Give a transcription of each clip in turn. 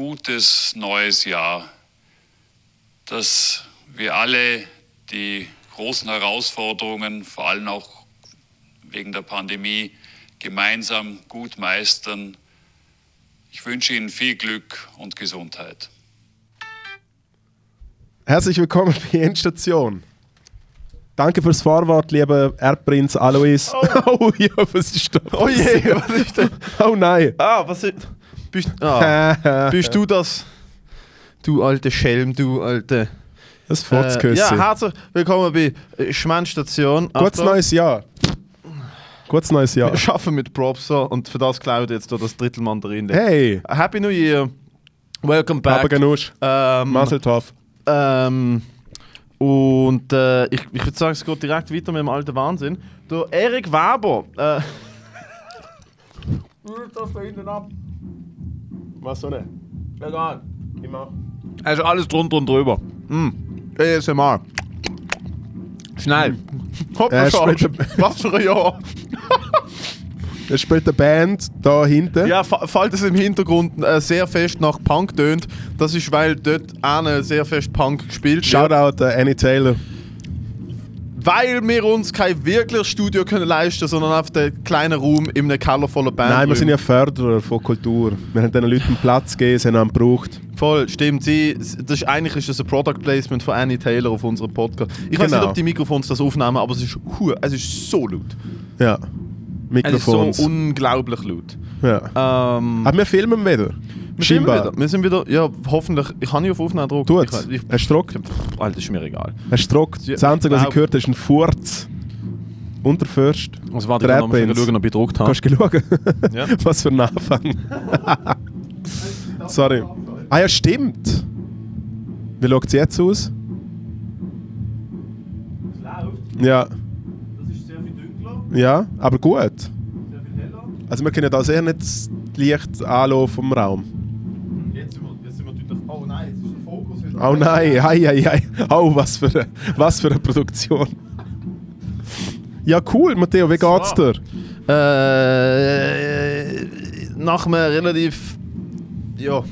gutes neues Jahr, dass wir alle die großen Herausforderungen, vor allem auch wegen der Pandemie, gemeinsam gut meistern. Ich wünsche Ihnen viel Glück und Gesundheit. Herzlich willkommen bei Endstation. Danke fürs Vorwort, lieber Erbprinz Alois. Oh. oh ja, was ist das? Oh je, was ist denn? Oh nein. Ah, was ist. Bist, ah, bist du das? Du alte Schelm, du alte. Das Äh, Fotzküsse. ja, herzlich willkommen bei äh, Schmennstation. Gutes neues Jahr. Gutes neues Jahr. Wir schaffen mit Props so und für das klaut jetzt hier das Drittel Mandarin. Hey, Happy New Year. Welcome back. Ganusch. Ähm, Mazel tov. ähm, und äh, ich, ich würde sagen, es geht direkt weiter mit dem alten Wahnsinn. Der Erik Weber. Äh, das da hinten ab. Was so ne? Egal. Immer. Also alles drunter und drüber. Mm. ASMR. Schnell. Hoppla, Äh, später- Was für ein Jahr. Er spielt eine Band da hinten. Ja, fa- falls es im Hintergrund äh, sehr fest nach Punk tönt, das ist, weil dort eine sehr fest Punk gespielt wird. Shoutout an Annie Taylor. Weil wir uns kein wirkliches Studio können leisten sondern auf den kleinen Raum in einem Keller voller Band. Nein, wir sind ja Förderer von Kultur. Wir haben diesen Leuten Platz gegeben, sie haben ihn gebraucht. Voll, stimmt. Sie, das ist, eigentlich ist das ein Product Placement von Annie Taylor auf unserem Podcast. Ich weiß Genau. nicht, ob die Mikrofons das aufnehmen, aber es ist, hu- es ist so laut. Ja. Es ist so Mikrofons. unglaublich laut. ja. Ähm, Aber wir filmen wieder. Wir, sind Scheinbar. wieder, wir sind wieder, ja, hoffentlich. Ich kann nicht auf Aufnahme drucken. Tut. Ich, Hast du Druck? Alter, ist mir egal. Hast du Druck? Ja, Das Einzige, was ich gehört habe, ist ein Furz. Unterfürst. Also warte, Der ich kann noch schauen, ob ich gedruckt habe. Kannst du schauen? Ja. Was für ein Anfang. Sorry. Ah ja, stimmt. Wie schaut es jetzt aus? Es läuft. Ja. Das ist sehr viel dunkler, Ja, aber gut. sehr viel heller. Also wir können da sehr nicht das Licht anlassen vom Raum. Oh nein, hei, hei, hei. Oh, was für, eine, was für eine Produktion. Ja, cool, Matteo, wie geht's dir? Äh, nach einem relativ. Ja.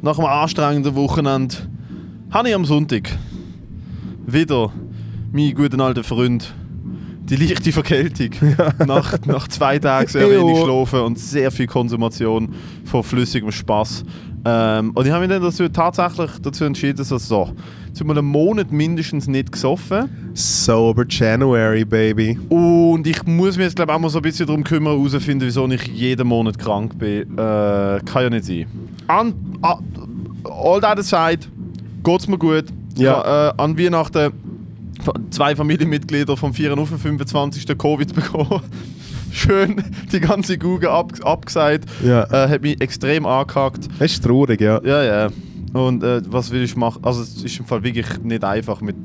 Nach einem anstrengenden Wochenende habe ich am Sonntag wieder meinen guten alten Freund die leichte Verkältung. nach, nach zwei Tagen sehr wenig Schlafen und sehr viel Konsumation von flüssigem Spaß. Ähm, und ich habe mich dann dazu, tatsächlich dazu entschieden, so, so, jetzt haben wir einen Monat mindestens nicht gesoffen. Sober January, baby. Und ich muss mich jetzt glaube auch mal so ein bisschen darum kümmern, herauszufinden, wieso ich jeden Monat krank bin. Äh, kann ja nicht sein. An, a- all that aside, geht's mir gut. Ja. Habe, äh, an Weihnachten zwei Familienmitglieder vom 4. auf den 25. Covid bekommen. Schön die ganze Google ab, abgesagt. Ja. Äh, hat mich extrem angehackt. Das ist traurig, ja. Ja, ja. Und äh, was will ich machen? Also es ist im Fall wirklich nicht einfach mit,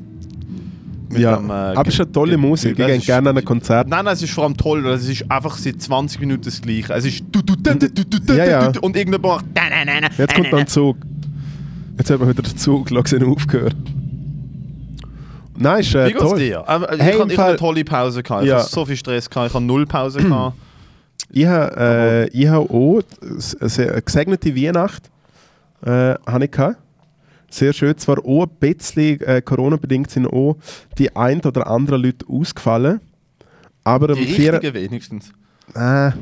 ja. dem, äh, aber es ist eine tolle Musik. Ich gehe gerne an ein Konzert. Nein, nein, es ist vor allem toll, weil es ist einfach seit 20 Minuten das Gleiche. Es ist Ja, ja. und irgendjemand macht Jetzt kommt ein Zug. Jetzt hat man wieder den Zug langsam aufgehört. Nein, ist äh, Wie geht's toll. dir? Äh, Hey, ich im hatte eine tolle Pause. Gehabt. Ich Ja. hatte so viel Stress, gehabt. ich hatte null Pause. gehabt. Ich habe äh, ich hab auch eine gesegnete Weihnacht äh, habe ich gehabt. Sehr schön. Zwar auch ein bisschen äh, Corona-bedingt sind auch die ein oder anderen Leute ausgefallen. Aber Die 4. richtigen wenigstens. Äh,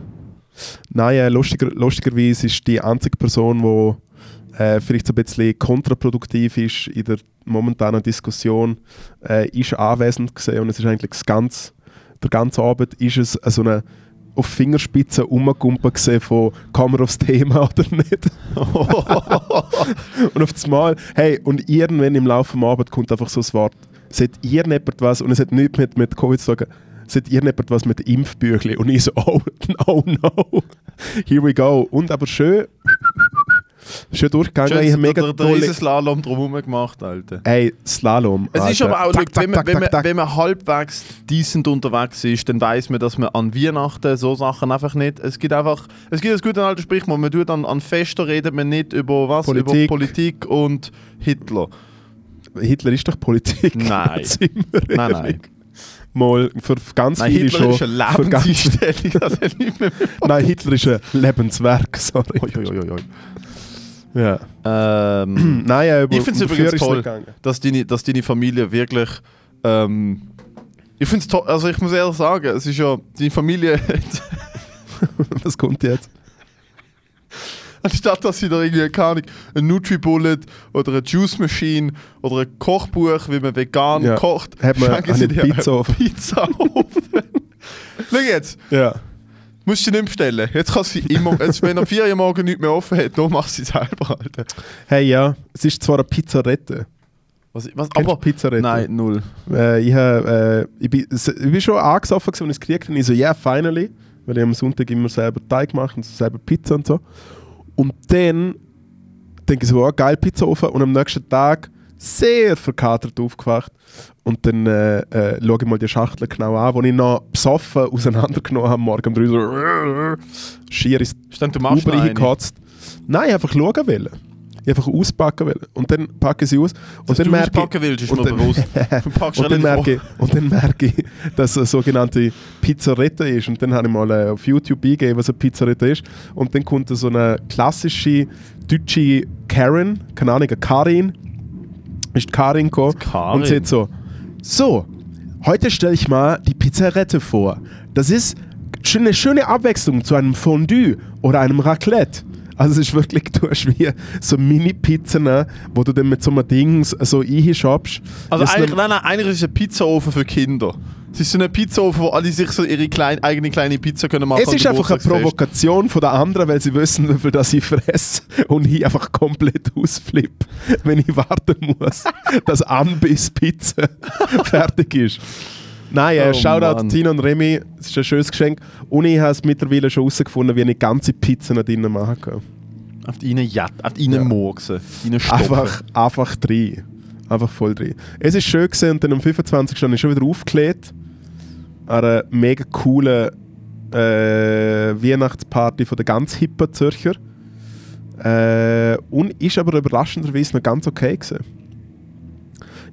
nein, äh, lustiger, lustigerweise ist die einzige Person, die äh, vielleicht so ein bisschen kontraproduktiv ist in der momentanen Diskussion, äh, ist anwesend gesehen und es ist eigentlich das ganze, der ganze Abend ist es äh, so eine auf Fingerspitzen rumgekumpelt gesehen von kann man aufs Thema oder nicht. und auf das Mal, hey, und irgendwann im Laufe des Abends kommt einfach so das Wort, seht ihr jemand was, und es hat nichts mit, mit Covid zu tun, seht ihr jemand was mit Impfbüchli? Und ich so, oh, oh no, here we go. Und aber schön, schön durchgegangen, ich Schön, habe mega tolle... Riesenslalom drumherum gemacht, Alter. Ey, Slalom. Es ist Alter. aber auch, Zack, wenn, man, zack, wenn, man, zack, zack. wenn man halbwegs decent unterwegs ist, dann weiß man, dass man an Weihnachten so Sachen einfach nicht. Es gibt einfach, es gibt das gute alte Sprichwort, man tut an, an Festen redet man nicht über was, Politik. über Politik und Hitler. Hitler ist doch Politik. Nein. Nein, nein. Mal für ganz Nein, viele Hitler schon. ist eine für ganz- Nein, Hitler ist ein Lebenswerk, sorry. Oi, oi, oi. Ja. Ähm, Nein, ja, über, Ich find's um übrigens toll. dass, deine, dass deine Familie wirklich. Ähm, ich finde es toll, also ich muss ehrlich sagen, es ist ja, deine Familie, Was kommt jetzt? anstatt dass sie da irgendwie, keine Ahnung, ein Nutribullet oder eine Juice Machine oder ein Kochbuch, wie man vegan Ja. kocht, Hat man schenken sie dir einen Pizzaofen. Pizzaofen. Schau jetzt, Ja. Musst du nicht bestellen. Jetzt kann sie immer, jetzt, wenn er vier Uhr morgen nichts mehr offen hat, dann macht sie selber, Alter. Hey, ja, es ist zwar eine Pizzarette. Was, was, Kennst du aber, Pizzarette? nein, null. Äh, ich, äh, ich, bin, ich bin schon angesoffen, als ich es gekriegt habe. Ich so, ja, yeah, finally. Weil ich am Sonntag immer selber Teig mache und selber Pizza und so. Und dann denke ich so, oh, geil, Pizzaofen. Und am nächsten Tag sehr verkatert aufgewacht. Und dann äh, äh, schaue ich mal die Schachtel genau an, die ich noch besoffen auseinandergenommen habe, morgen um drei so schier ins Stimmt, du machst Uber reingekotzt. Nein, ich einfach schauen wollen. Ich einfach auspacken wollen. Und dann packe ich sie aus. Und Dass dann merke ich, auspacken willst, ist und dann- bewusst. Und dann, merke und dann merke ich, dass es eine sogenannte Pizzarette ist. Und dann habe ich mal äh, auf YouTube eingegeben, was eine Pizzarette ist. Und dann kommt so eine klassische deutsche Karen, keine Ahnung, eine Karin, ist Karin gekommen Karin. und sagt so, so, heute stelle ich mal die Pizzarette vor. Das ist eine schöne Abwechslung zu einem Fondue oder einem Raclette. Also es ist wirklich, du hast wie so Mini-Pizzen, wo du dann mit so einem Ding so einschaubst. Also eigentlich, nein, nein, eigentlich ist es ein Pizzaofen für Kinder. Es ist so ein Pizzaofen, wo alle sich so ihre klein, eigene kleine Pizza können machen Es ist einfach eine. Provokation von den anderen, weil sie wissen, wie viel das ich fresse und ich einfach komplett ausflippe, wenn ich warten muss, dass Anbiss Pizza fertig ist. Nein, äh, Oh Shoutout Mann. Tino und Remy, es ist ein schönes Geschenk. Und ich habe es mittlerweile schon herausgefunden, wie ich ganze Pizzen da drinnen machen kann. Auf die rein Jet, auf die rein Ja. Stopfen. Einfach, einfach drin. Einfach voll drin. Es ist schön gewesen und dann am 25. habe ich schon wieder aufgelegt. An einer mega coolen äh, Weihnachtsparty von der ganz hippen Zürcher. Äh, und ist aber überraschenderweise noch ganz okay gewesen.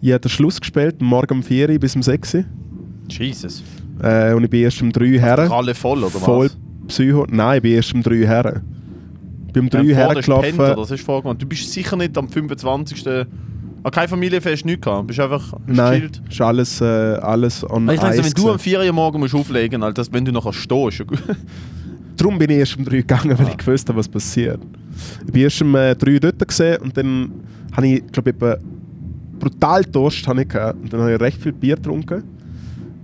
Ich habe den Schluss gespielt, morgen um 4 Uhr bis um 6 Uhr. Jesus. Äh, und ich bin erst um 3 Uhr her. Alle voll, oder Voll was? Psycho. Nein, ich bin erst um 3 Uhr her. Ich bin um 3 Uhr hergelaufen. Spender, das ist vorgemacht. Du bist sicher nicht am 25. Ah, kein Familienfest, nichts gehabt. Du bist einfach Nein, gechillt. ist alles, äh, alles on Ich denke, Eis wenn du am gewesen. 4 Uhr morgen musst auflegen musst, wenn du nachher stehst. Darum bin ich erst um 3 gegangen, weil Ah. ich gewusst habe, was passiert. Ich bin erst um äh, 3 dort gesehen und dann habe ich, glaube ich, brutal Durst habe ich gehabt. und dann habe ich recht viel Bier getrunken.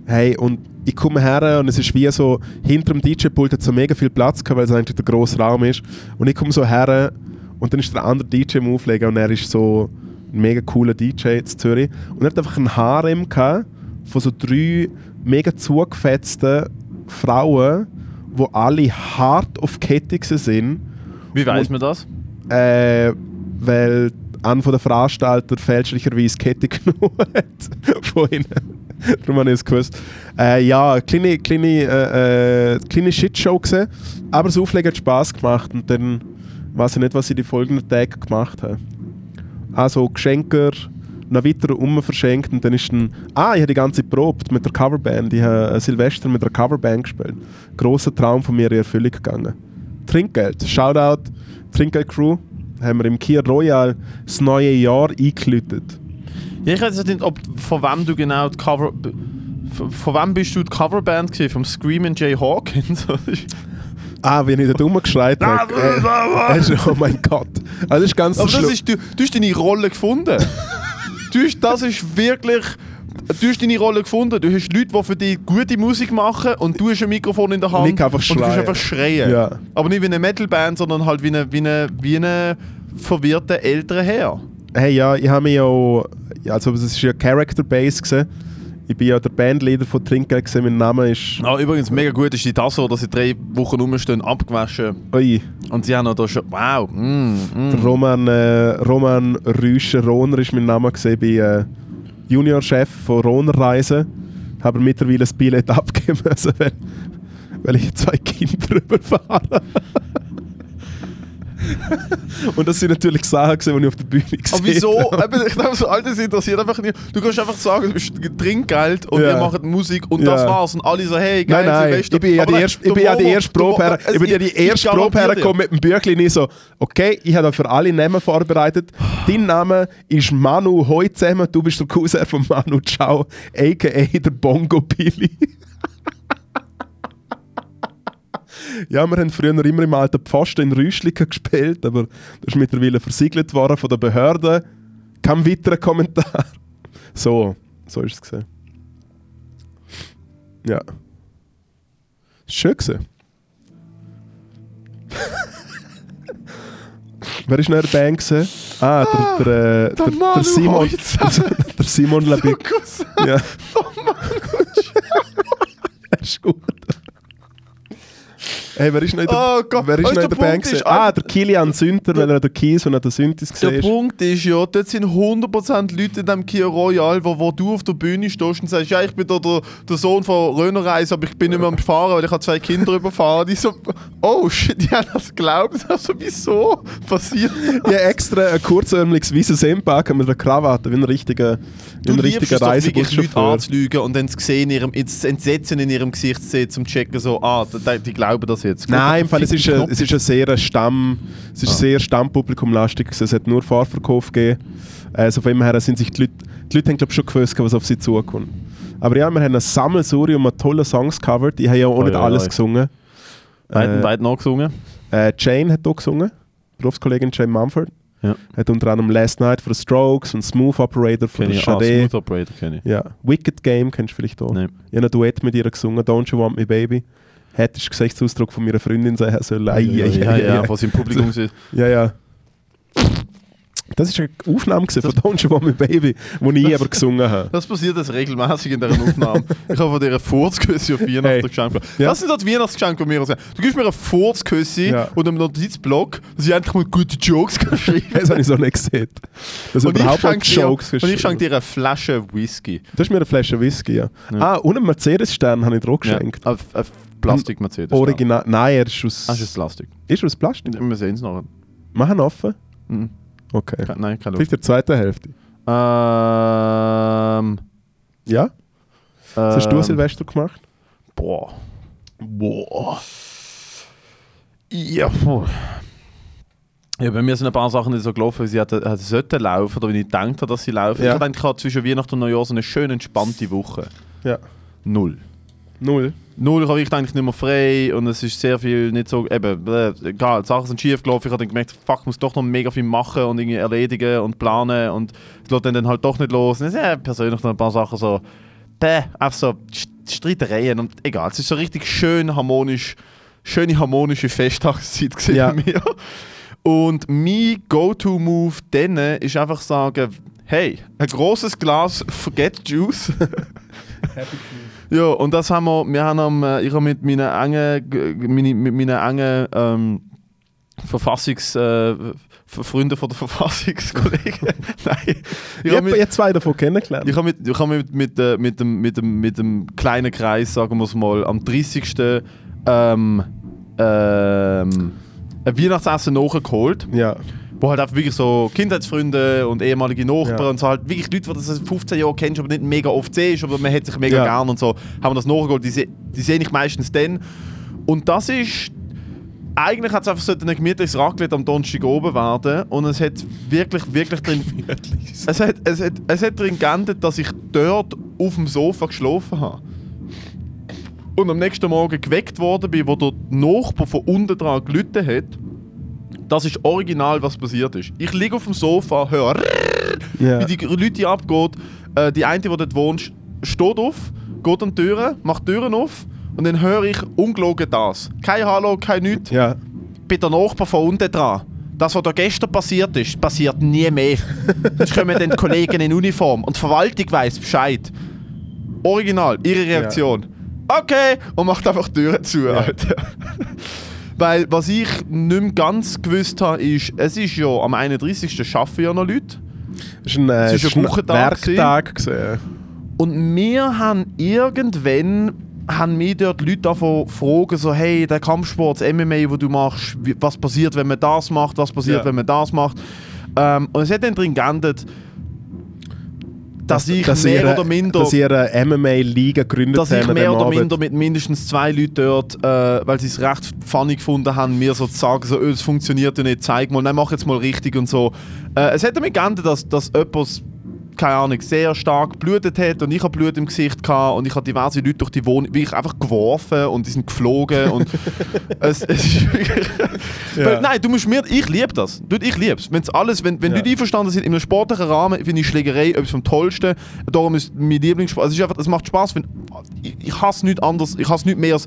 Hey, und ich komme her und es ist wie so, hinter dem DJ-Pult hat so mega viel Platz gehabt, weil es eigentlich der grosse Raum ist. Und ich komme so her und dann ist der andere DJ im Auflegen und er ist so ein mega cooler DJ in Zürich. Und er hat einfach ein Harem gehabt von so drei mega zugefetzten Frauen, wo alle hart auf Kette sind. Wie weiß man das? Äh, weil einer von der Veranstalter fälschlicherweise Kette genommen hat von ihnen. Darum habe ich es gewusst. Äh, ja, kleine, kleine, äh, äh, kleine Shitshow gesehen, aber das Auflegen hat Spass gemacht und dann weiß ich nicht, was ich die folgenden Tage gemacht habe. Also Geschenke noch weiter um verschenkt und dann ist dann, ah, ich habe die ganze probt mit der Coverband. Ich habe äh, Silvester mit der Coverband gespielt. Grosser Traum von mir in Erfüllung gegangen. Trinkgeld, Shoutout, Trinkgeld Crew, haben wir im Kia Royal das neue Jahr eingeläutet. Ja, ich weiß nicht, ob, von wem du genau die Cover... Von, von wem bist du die Coverband gewesen? Vom Screamin' Jay Hawkins? Ah, wie ich dort rumgeschreit habe. Äh, äh, oh mein Gott. Also das ist ganz Aber das ist, du, du hast deine Rolle gefunden. du hast, das ist wirklich... Du hast deine Rolle gefunden. Du hast Leute, die für dich gute Musik machen und du hast ein Mikrofon in der Hand Und ich einfach und du kannst schreien. einfach schreien. Ja. Aber nicht wie eine Metalband, sondern halt wie eine, wie eine, wie eine verwirrte ältere Herr. Hey, ja, ich habe mich ja auch, also es war ja Character Base gewesen. Ich bin ja der Bandleader von Trinkgeld. Mein Name ist, Ah, übrigens, mega gut ist die Tasse, dass sie drei Wochen rumstehen, abgewaschen. oi, Und sie haben noch da schon... Wow. Mm, der mm. Roman, äh, Roman Rüscher Rohner ist mein Name gewesen. Ich bin äh, Juniorchef von Rohner Reisen. Habe mittlerweile das Billett abgeben müssen, weil, weil ich zwei Kinder überfahre. Und das sind natürlich Sachen, gewesen, die ich auf der Bühne gesehen Aber wieso? habe. Eben, ich glaube, so all das interessiert einfach nicht. Du kannst einfach sagen, du bist Trinkgeld und Ja. wir machen Musik und Ja. das war's. Und alle so, hey, geil, Nein, nein, Silvester. ich bin ja die erste, ich bin ja die erste Probe ich bin ja die erste Probe hergekommen mit dem Büchlein ich so, okay, ich habe für alle Namen vorbereitet. Dein Name ist Manu Hoi zusammen, du bist der Cousin von Manu Ciao, a.k.a. der Bongo Billy. ja, wir haben früher immer im alten Pfosten in Rüschliken gespielt, aber das ist mittlerweile versiegelt worden von der Behörde. Kein weiterer Kommentar. So, so ist es gesehen. Ja. Schön gewesen. Wer ist noch in der Band gewesen? Ah, der, der, äh, der, der, Manu Simon. Der Simon Labi. Cousin Ja, Manu. ist gut. Hey, wer ist noch in der, Oh Gott, wer ist noch in der der gewesen? ist, Ah, der Kilian Sünter, weil er der Kies und der Synthis Der gesehen Punkt ist ja, dort sind 100% Leute in diesem Kia Royal, wo, wo du auf der Bühne stehst und sagst, ja, ich bin da der, der Sohn von Rönerreis, aber ich bin nicht mehr am Fahren, weil ich habe zwei Kinder überfahren. Die so, oh shit, die haben das geglaubt. Also, wieso passiert das? Ja, extra ein kurzärmeliges weißes Hemd mit einer Krawatte, wie ein richtiger, wie ein richtiger wirklich, Leute Reisebuschauffeur. anzulügen und dann zu sehen, ihrem, das Entsetzen in ihrem Gesicht zu sehen, zum checken, so, ah, die, die glauben das jetzt. Nein, im Fall, es ist, ein, es ist ein sehr Stamm, es ist sehr Stammpublikumlastig. Es hat nur Fahrverkauf gegeben. Also von dem her sind sich die Leute, die Leute haben glaub, schon gewusst, was auf sie zukommt. Aber ja, wir haben ein Sammelsurium an tollen Songs gecovert. Ich habe ja auch nicht Oi, oi, alles oi. gesungen. Beiden, Äh, beiden noch gesungen. Äh, Jane hat auch gesungen, Berufskollegin Jane Mumford. Ja. Hat unter anderem Last Night von The Strokes und Smooth Operator der ich. Ah, Sade. Smooth Operator kenne ich. ja. Wicked Game kennst du vielleicht auch. Nein. Ich habe ein Duett mit ihr gesungen, Don't You Want Me Baby. Hättest du Gesichtsausdruck von meiner Freundin sein sollen. Ei, ja, ei, ja, ei. was im Publikum sind. Ja, ja. Das war eine Aufnahme von Don't You Want Me Baby, die ich aber gesungen habe. Das passiert jetzt regelmäßig in dieser Aufnahme. ich habe von dir eine Furzküsse auf Weihnachten Hey. geschenkt. Ja. Das sind so die Weihnachtsgeschenke, die wir uns. Du gibst mir eine Furzküsse Ja. und einen Notizblock, dass ich endlich mal gute Jokes kann schreiben Das habe ich so nicht gesehen. Das Und ich überhaupt mal schenke dir, Jokes und ich schenke dir eine Flasche Whisky. Das ist mir eine Flasche Whisky, ja. Ah, und einen Mercedes-Stern habe ich dir auch geschenkt. Auf, auf Plastik-Mercedes. Original. Nein, er ist aus. Ah, ist Plastik? ist er aus Plastik? Wir sehen es noch. Machen offen? Mhm. Okay. Ke- Nein, keine Vielleicht der zweiten Hälfte. Ähm. Ja? Was hast du ähm, Silvester gemacht? Boah. Boah. Ja, puh. Ja, bei mir sind ein paar Sachen nicht so gelaufen, wie sie hätten, hätten sollten laufen oder wie ich gedacht habe, dass sie laufen. Ja. Ich gerade zwischen Weihnachten und Neujahr so eine schön entspannte Woche. Ja. Null. Null. Null, ich habe wirklich eigentlich nicht mehr frei und es ist sehr viel nicht so, eben, egal, Sachen sind schief gelaufen. Ich habe dann gemerkt, fuck, ich muss doch noch mega viel machen und irgendwie erledigen und planen und es lässt dann, dann halt doch nicht los. Und es sind ja, persönlich noch ein paar Sachen so, bäh, einfach so St- Streitereien und egal, es ist so richtig schön harmonisch, schöne harmonische Festtagszeit gewesen Ja. bei mir. Und mein Go-To-Move dann ist einfach sagen, hey, ein großes Glas Forget Juice. Ja, und das haben wir, wir haben am, äh, ich habe mit meinen engen, meine, mit meinen engen ähm, Verfassungs, äh, F- Freunden von der Verfassungskollegen, nein, ich Ich habe mit, jetzt zwei davon kennengelernt. ich habe mit, ich habe mit, mit, äh, mit, dem, mit, dem, mit dem kleinen Kreis, sagen wir es mal, am 30. Ähm, ähm, ein Weihnachtsessen nachgeholt ja. Wo halt einfach wirklich so Kindheitsfreunde und ehemalige Nachbarn Ja. und so halt wirklich Leute, die seit 15 Jahren kennst, aber nicht mega oft siehst, aber man hat sich mega Ja. gern und so, haben das nachgeholt. Die, se- die sehe ich meistens dann. Und das ist. Eigentlich hat es einfach so ein gemütliches Raclette am Donnerstag oben werden und es hat wirklich, wirklich drin. es, hat, es, hat, es hat drin geendet, dass ich dort auf dem Sofa geschlafen habe. Und am nächsten Morgen geweckt worden bin, wo der Nachbar von unten dran gelitten hat. Das ist original, was passiert ist. Ich liege auf dem Sofa, höre, Ja. wie die Leute abgeht. Äh, die eine, die dort wohnt, steht auf, geht an die Türen, macht die Türen auf und dann höre ich ungelogen das. Kein Hallo, kein Nichts. ja. Bei der Nachbar von unten dran. Das, was da gestern passiert ist, passiert nie mehr. Sonst kommen dann die Kollegen in Uniform und die Verwaltung weiss Bescheid. Original, ihre Reaktion. Okay, und macht einfach die Türen zu, Alter. Weil, was ich nicht mehr ganz gewusst habe, ist, es ist ja am 31. arbeiten ja noch Leute. Es war ein, Es ist es ein ist ein Wochentag Werktag. gewesen. Und wir haben irgendwann haben mir dort Leute davon fragen, so, hey, der Kampfsport, das MMA, wo du machst, was passiert, wenn man das macht, was passiert, Ja. wenn man das macht. Ähm, und es hat dann drin geendet, dass, ich dass mehr ihr, oder minder Dass ihr eine MMA-Liga gegründet dass ich mehr oder Abend. minder mit mindestens zwei Leuten dort, äh, weil sie es recht funny gefunden haben, mir so zu sagen, so, «Ö, es funktioniert ja nicht, zeig mal, nein, mach jetzt mal richtig und so. Äh, es hat damit geendet, dass, dass jemand, keine Ahnung, sehr stark geblutet hat und ich habe Blut im Gesicht gehabt und ich habe diverse Leute durch die Wohnung wirklich einfach geworfen und die sind geflogen und es, es ist wirklich... Ja. Nein, du musst mir... Ich liebe das. Ich liebe es. Wenn's alles, wenn wenn Ja. Leute einverstanden sind, in einem sportlichen Rahmen, finde ich Schlägerei etwas vom Tollsten. Darum ist mein Lieblingssport... Also es, ist einfach, es macht Spaß, wenn... Ich, ich hasse nichts anderes, ich hasse nichts mehr als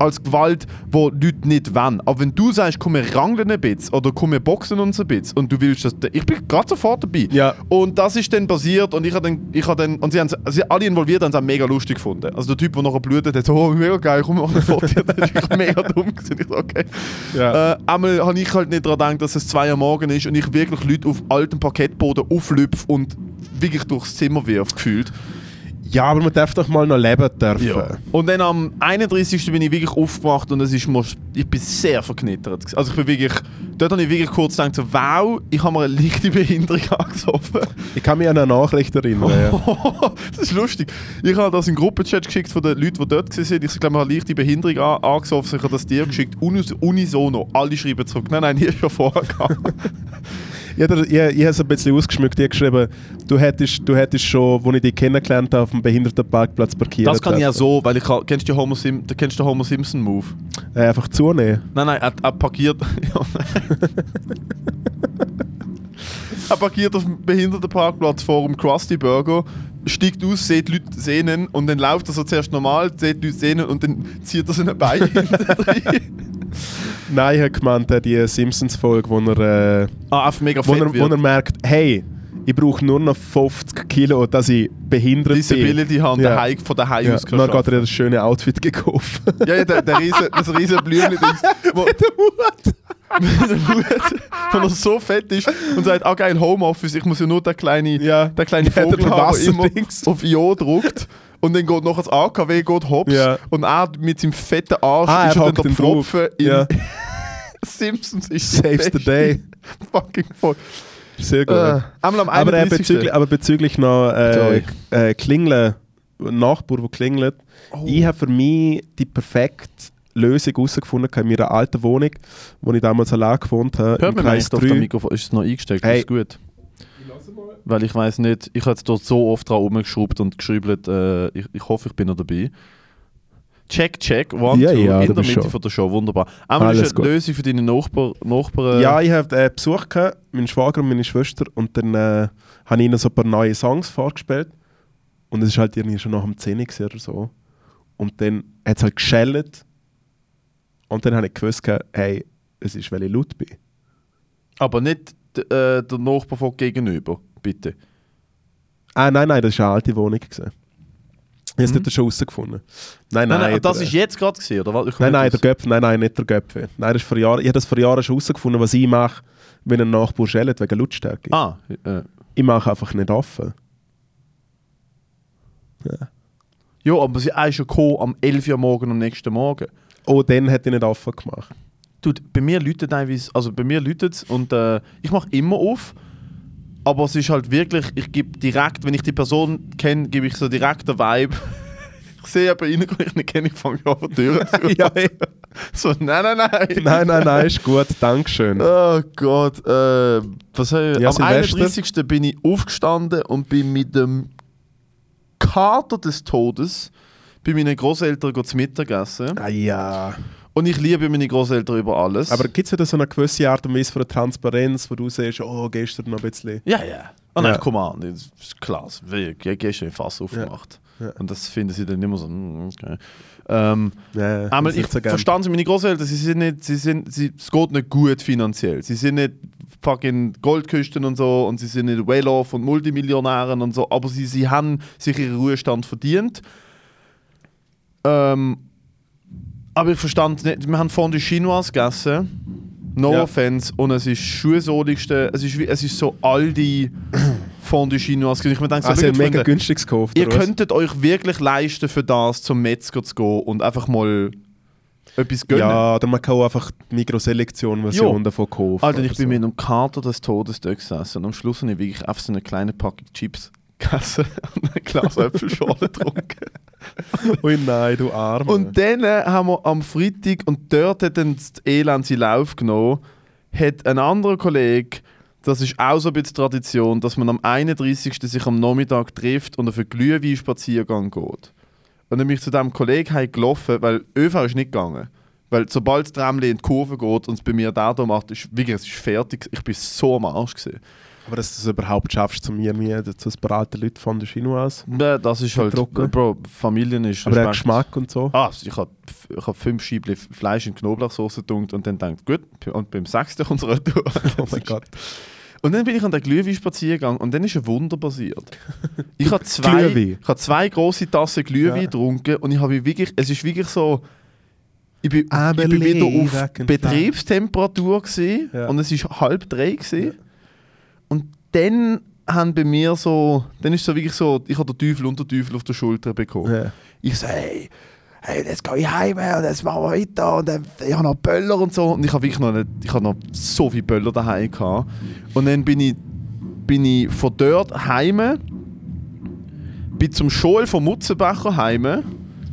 als Gewalt, wo Leute nicht wollen. Aber wenn du sagst, komm, wir rangeln ein bisschen oder komm, wir boxen uns ein bisschen und du willst das, ich bin gerade sofort dabei. Ja. Und das ist dann passiert und ich habe dann, ich habe dann, und sie haben also alle involviert haben es auch mega lustig gefunden. Also der Typ, der nachher blutet hat, so, oh, mega geil, komm, wir machen ein Foto. das ist mega dumm gewesen. Ich so, okay. Ja. Äh, einmal habe ich halt nicht daran gedacht, dass es 2 Uhr morgen ist und ich wirklich Leute auf altem Parkettboden auflüpfe und wirklich durchs Zimmer wirf, gefühlt. Ja, aber man darf doch mal noch leben dürfen. Und dann am 31. bin ich wirklich aufgewacht und es ist mir, ich bin sehr verknittert. Also ich bin wirklich, dort habe ich wirklich kurz gedacht, so, wow, ich habe mir eine leichte Behinderung angesoffen. Ich kann mich an eine Nachricht erinnern. Ja. das ist lustig. Ich habe das in den Gruppenchat geschickt von den Leuten, die dort waren. Ich glaube, ich habe leichte Behinderung an, angesoffen. Ich habe das dir geschickt. Unis, unisono. Alle schreiben zurück. Nein, nein, hier ist schon vorher gegangen. Ich, ich, ich habe es ein bisschen ausgeschmückt. Ich habe geschrieben, du hättest, du hättest schon, als ich dich kennengelernt habe, auf dem Behindertenparkplatz parkieren Das kann ich ja dürfen. so, weil ich kennst du den Homer, Sim, kennst du Homer Simpson Move? Äh, einfach zunehmen. Nein, nein, er, er parkiert. Er parkiert auf dem Behindertenparkplatz vor dem Krusty Burger, steigt aus, sieht Leute sehnen und dann läuft er so zuerst normal, sieht Leute sehnen und dann zieht er seine Beine hinten rein. Nein, ich habe gemeint, äh, die Simpsons-Folge, wo er, äh, Ah, auf mega wo, er, wo er merkt, hey, ich brauche nur noch 50 Kilo, dass ich behindert Disability bin. haben, Ja. von daheim Ja, aus dann hat er das schöne Outfit gekauft. Ja, ja, der, der riesen, das riesen Blümchen-Dings. wo- dem Hut. Wenn er so fett ist und sagt, ah geil, Homeoffice, ich muss ja nur den kleinen, Ja. den kleinen Vogel den haben, der immer auf IO druckt. Und dann geht noch das AKW geht hops Ja. und er mit seinem fetten Arsch Ah, ist er dann der. Pfropfen in Ja. Simpsons ist Saves the day. Fucking voll. Sehr gut. Äh, aber, äh, 31. bezüglich, aber bezüglich noch äh, äh, Klingeln, Nachbar, der klingelt, Oh. ich habe für mich die perfekte Lösung herausgefunden in meiner alten Wohnung, wo ich damals allein gewohnt habe. Hört man Kreis nicht auf dem 3. Mikrofon? Ist es noch eingesteckt? Hey. Ist gut. Weil ich weiß nicht, ich habe jetzt dort so oft dran rumgeschraubt und geschrieben, äh, ich, ich hoffe, ich bin noch dabei. Check, check, one, Ja, two, ja, in der Mitte schon. von der Show, wunderbar. Einmal Alles ist eine gut. Lösung für deine Nachbar, Nachbarn. Ja, ich habe äh, Besuch gehabt, meinen Schwager und meine Schwester, und dann äh, habe ich ihnen so ein paar neue Songs vorgespielt. Und es war halt irgendwie schon nach dem 10 Uhr gewesen oder so. Und dann hat es halt geschellt. Und dann habe ich gewusst, hey, es ist, weil ich laut bin. Aber nicht äh, der Nachbar von gegenüber, bitte. Ah, nein, nein, das war eine alte Wohnung. Gewesen. Ich habe es Mhm. dort schon rausgefunden. Nein, nein, Nein, nein, das der- ist jetzt gerade gesehen, oder? Ich Nein, nein, der. Göpf, nein, nein, nicht der Göpfe. Nein, das ist vor Jahren, ich habe das vor Jahren schon herausgefunden, was ich mache, wenn ein Nachbar schellt wegen Lautstärke. Ah, äh, Ich mache einfach nicht offen. ja, aber sie ist schon gekommen am 11 Uhr morgen am nächsten Morgen. Oh, dann hätte ich nicht offen gemacht. Dude, bei mir läutet teilweise, also bei mir läutet es und äh, ich mache immer auf, aber es ist halt wirklich, ich gebe direkt, wenn ich die Person kenne, gebe ich so direkt den Vibe. ich sehe jemanden rein, den ich nicht kenne, ich fange an, die Türen zu. Ja, So, nein, nein, nein. Nein, nein, nein, ist gut, Dankeschön. Oh Gott, äh, was habe ich? Ja, Am Silvester. 31. bin ich aufgestanden und bin mit dem Kater des Todes bei meinen Großeltern zu Mittagessen. Ah ja. Und ich liebe meine Großeltern über alles. Aber gibt es wieder so eine gewisse Art und Weise von Transparenz, wo du siehst, oh, gestern noch ein bisschen. Ja, ja. Oh nein, Ja. komm an, das ist klar. Wie, gestern ein Fass aufgemacht. Ja. Und das finden sie dann immer so, mm, okay. Ähm, Ja, einmal, ich so verstand sie, meine Großeltern, sie sind nicht, sie sind, sie, es geht nicht gut finanziell. Sie sind nicht fucking Goldküsten und so und sie sind nicht well-off und Multimillionären und so, aber sie, sie haben sich ihren Ruhestand verdient. Ähm, aber ich verstand nicht, wir haben vorhin die Chinois gegessen. No Ja. offense. Und es ist schuhsohligste, es ist, wie, es ist so Aldi Fondue Chinoise. Ich mir denke, so, Also, mega Freunde, günstiges gekauft. ihr was? könntet euch wirklich leisten, für das zum Metzger zu gehen und einfach mal etwas gönnen. Ja, oder man kann auch einfach die Mikroselektion-Version davon kaufen. Alter, ich bin so. mit einem Kater des Todes dort gesessen und am Schluss habe ich wirklich einfach so eine kleine Packung Chips gegessen und ein Glas Äpfelschorle getrunken. Ui nein, du Arme. Und dann äh, haben wir am Freitag, und dort hat dann das Elend seinen Lauf genommen, hat ein anderer Kollege, das ist auch so ein bisschen Tradition, dass man am 31. sich am Nachmittag trifft und auf einen Glühwein-Spaziergang geht. Und dann bin ich zu diesem Kollegen gelaufen, weil ÖV ist nicht gegangen. Weil sobald das Tramli in die Kurve geht und es bei mir da macht, ist wirklich, es ist fertig. Ich bin so am Arsch gewesen. Aber dass du es überhaupt schaffst, zu mir mir zu alte Leute von der Chinoise. Ja, das ist halt. Bro, Familien ist Aber der. Geschmack und so. Ah, ich habe ich hab fünf Scheibchen Fleisch in Knoblauchsoße getunkt und dann denkt gut, und beim sechsten kommt es retour. Oh mein Gott. Und dann bin ich an der Glühwein spazieren gegangen und dann ist ein Wunder passiert. Ich habe zwei, ich habe zwei große Tassen Glühwein Ja. getrunken und ich habe wirklich, es ist wirklich so, ich bin, ich bin wieder auf Betriebstemperatur gewesen, Ja. und es ist halb drei gewesen. Und dann haben bei mir so, dann ist so wirklich so, ich habe den Teufel und den Teufel auf der Schulter bekommen. Ja. Ich so, hey, hey, jetzt gehe ich heim und jetzt machen wir weiter und dann, ich habe noch Böller und so. Und ich habe wirklich noch, nicht, ich habe noch so viele Böller daheim gehabt. Und dann bin ich, bin ich von dort heim, bin zum Schul vom Mutzenbecher heim,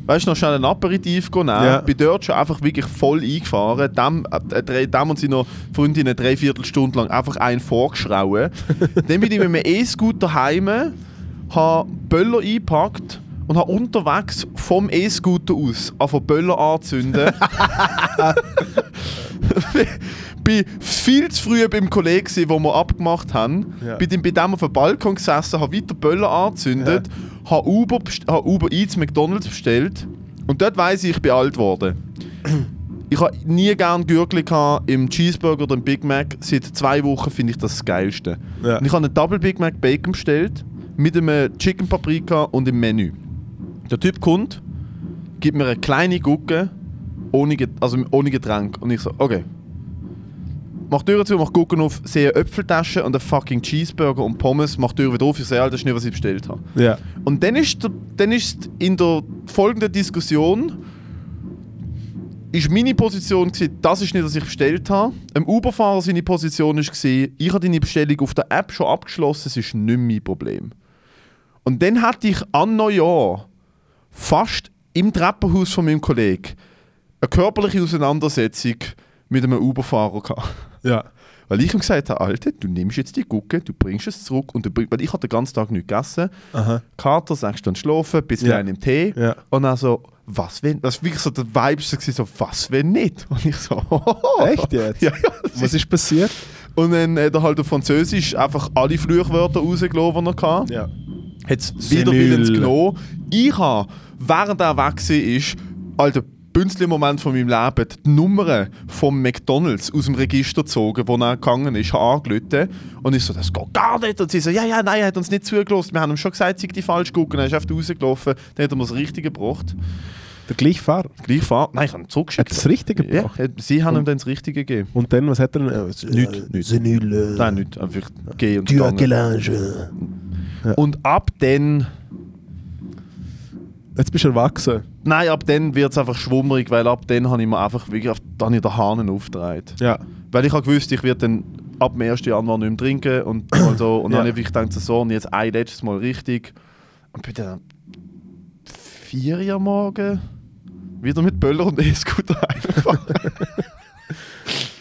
weißt du, noch schnell ein Aperitif nehmen, Ja. bin dort schon einfach wirklich voll eingefahren, dem, äh, dem und seiner Freundin eine Dreiviertelstunde lang einfach einen vorgeschrauen. dann bin ich mit einem E-Scooter heim, habe Böller eingepackt und habe unterwegs vom E-Scooter aus von Böller anzünden. bin viel zu früh beim Kollegen, gewesen, wo wir abgemacht haben. Ja. Bin dann bei dem auf dem Balkon gesessen, habe weiter Böller angezündet, habe Uber, habe Uber Eats McDonalds bestellt. Und dort weiss ich, ich bin alt geworden. Ich habe nie gern Gürtel im Cheeseburger oder im Big Mac. Seit zwei Wochen finde ich das das Geilste. Ja. Und ich habe einen Double Big Mac Bacon bestellt mit einem Chicken Paprika und im Menü. Der Typ kommt, gibt mir eine kleine Gucke ohne, also ohne Getränk. Und ich so, okay. Mach die Tür zu, mach Gucken auf, sehe eine Äpfeltasche und einen fucking Cheeseburger und Pommes, mach die Tür wieder auf, ich sehe, das ist nicht, was ich bestellt habe. Ja. Und dann ist, der, dann ist in der folgenden Diskussion ist meine Position gewesen, das ist nicht, was ich bestellt habe. Ein Uberfahrer seine Position ist gewesen, ich habe deine Bestellung auf der App schon abgeschlossen, es ist nicht mein Problem. Und dann hatte ich an Neujahr fast im Treppenhaus von meinem Kollegen eine körperliche Auseinandersetzung mit einem Uberfahrer gehabt. Ja. Weil ich ihm gesagt habe, Alter, du nimmst jetzt die Gucke, du bringst es zurück und du bring, weil ich hatte den ganzen Tag nichts gegessen. Aha. Kater, sechs Stunden schlafen, ein bisschen Ja. einen im Tee. Ja. Und dann so, was wenn? Das war wirklich so der Vibe, so, so was wenn nicht? Und ich so, Echt jetzt? Ja, ja. Was ist passiert? Und dann hat er halt auf Französisch einfach alle Fluchwörter rausgelassen, die er hatte. Ja. Hat es Senil. widerwillens genommen. Ich habe, während er weg war, Alter, Bünzli-Moment von meinem Leben, die Nummer vom McDonalds aus dem Register gezogen, wo er gegangen ist, habe angerufen. Und ich so, das geht gar nicht. Und sie so, ja, ja, nein, er hat uns nicht zugelassen. Wir haben ihm schon gesagt, sie die falsch gucken. Er ist einfach rausgelaufen. Dann hat er mir das Richtige gebracht. Der gleiche Fahrer. Gleich fahren. Nein, ich habe ihn Hat zurückgeschickt. das Richtige Ja, gebracht? hat- sie haben ihm dann das Richtige gegeben. Und dann, was hat er? Äh, Nichts, nichts. Senil. Nein, nicht. Einfach gehen und Du gegangen. Gelange. Und ab dann... Jetzt bist du erwachsen. Nein, ab dann wird es einfach schwummerig, weil ab dann habe ich mir einfach wirklich auf, ich den Hahn aufgedreht. Ja. Weil ich habe gewusst, ich werde dann ab dem 1. Januar nicht mehr trinken und mal so. Und dann Ja. habe ich gedacht, so, und jetzt ein letztes Mal richtig. Und bin dann vier Uhr morgen wieder mit Böller und E-Scooter.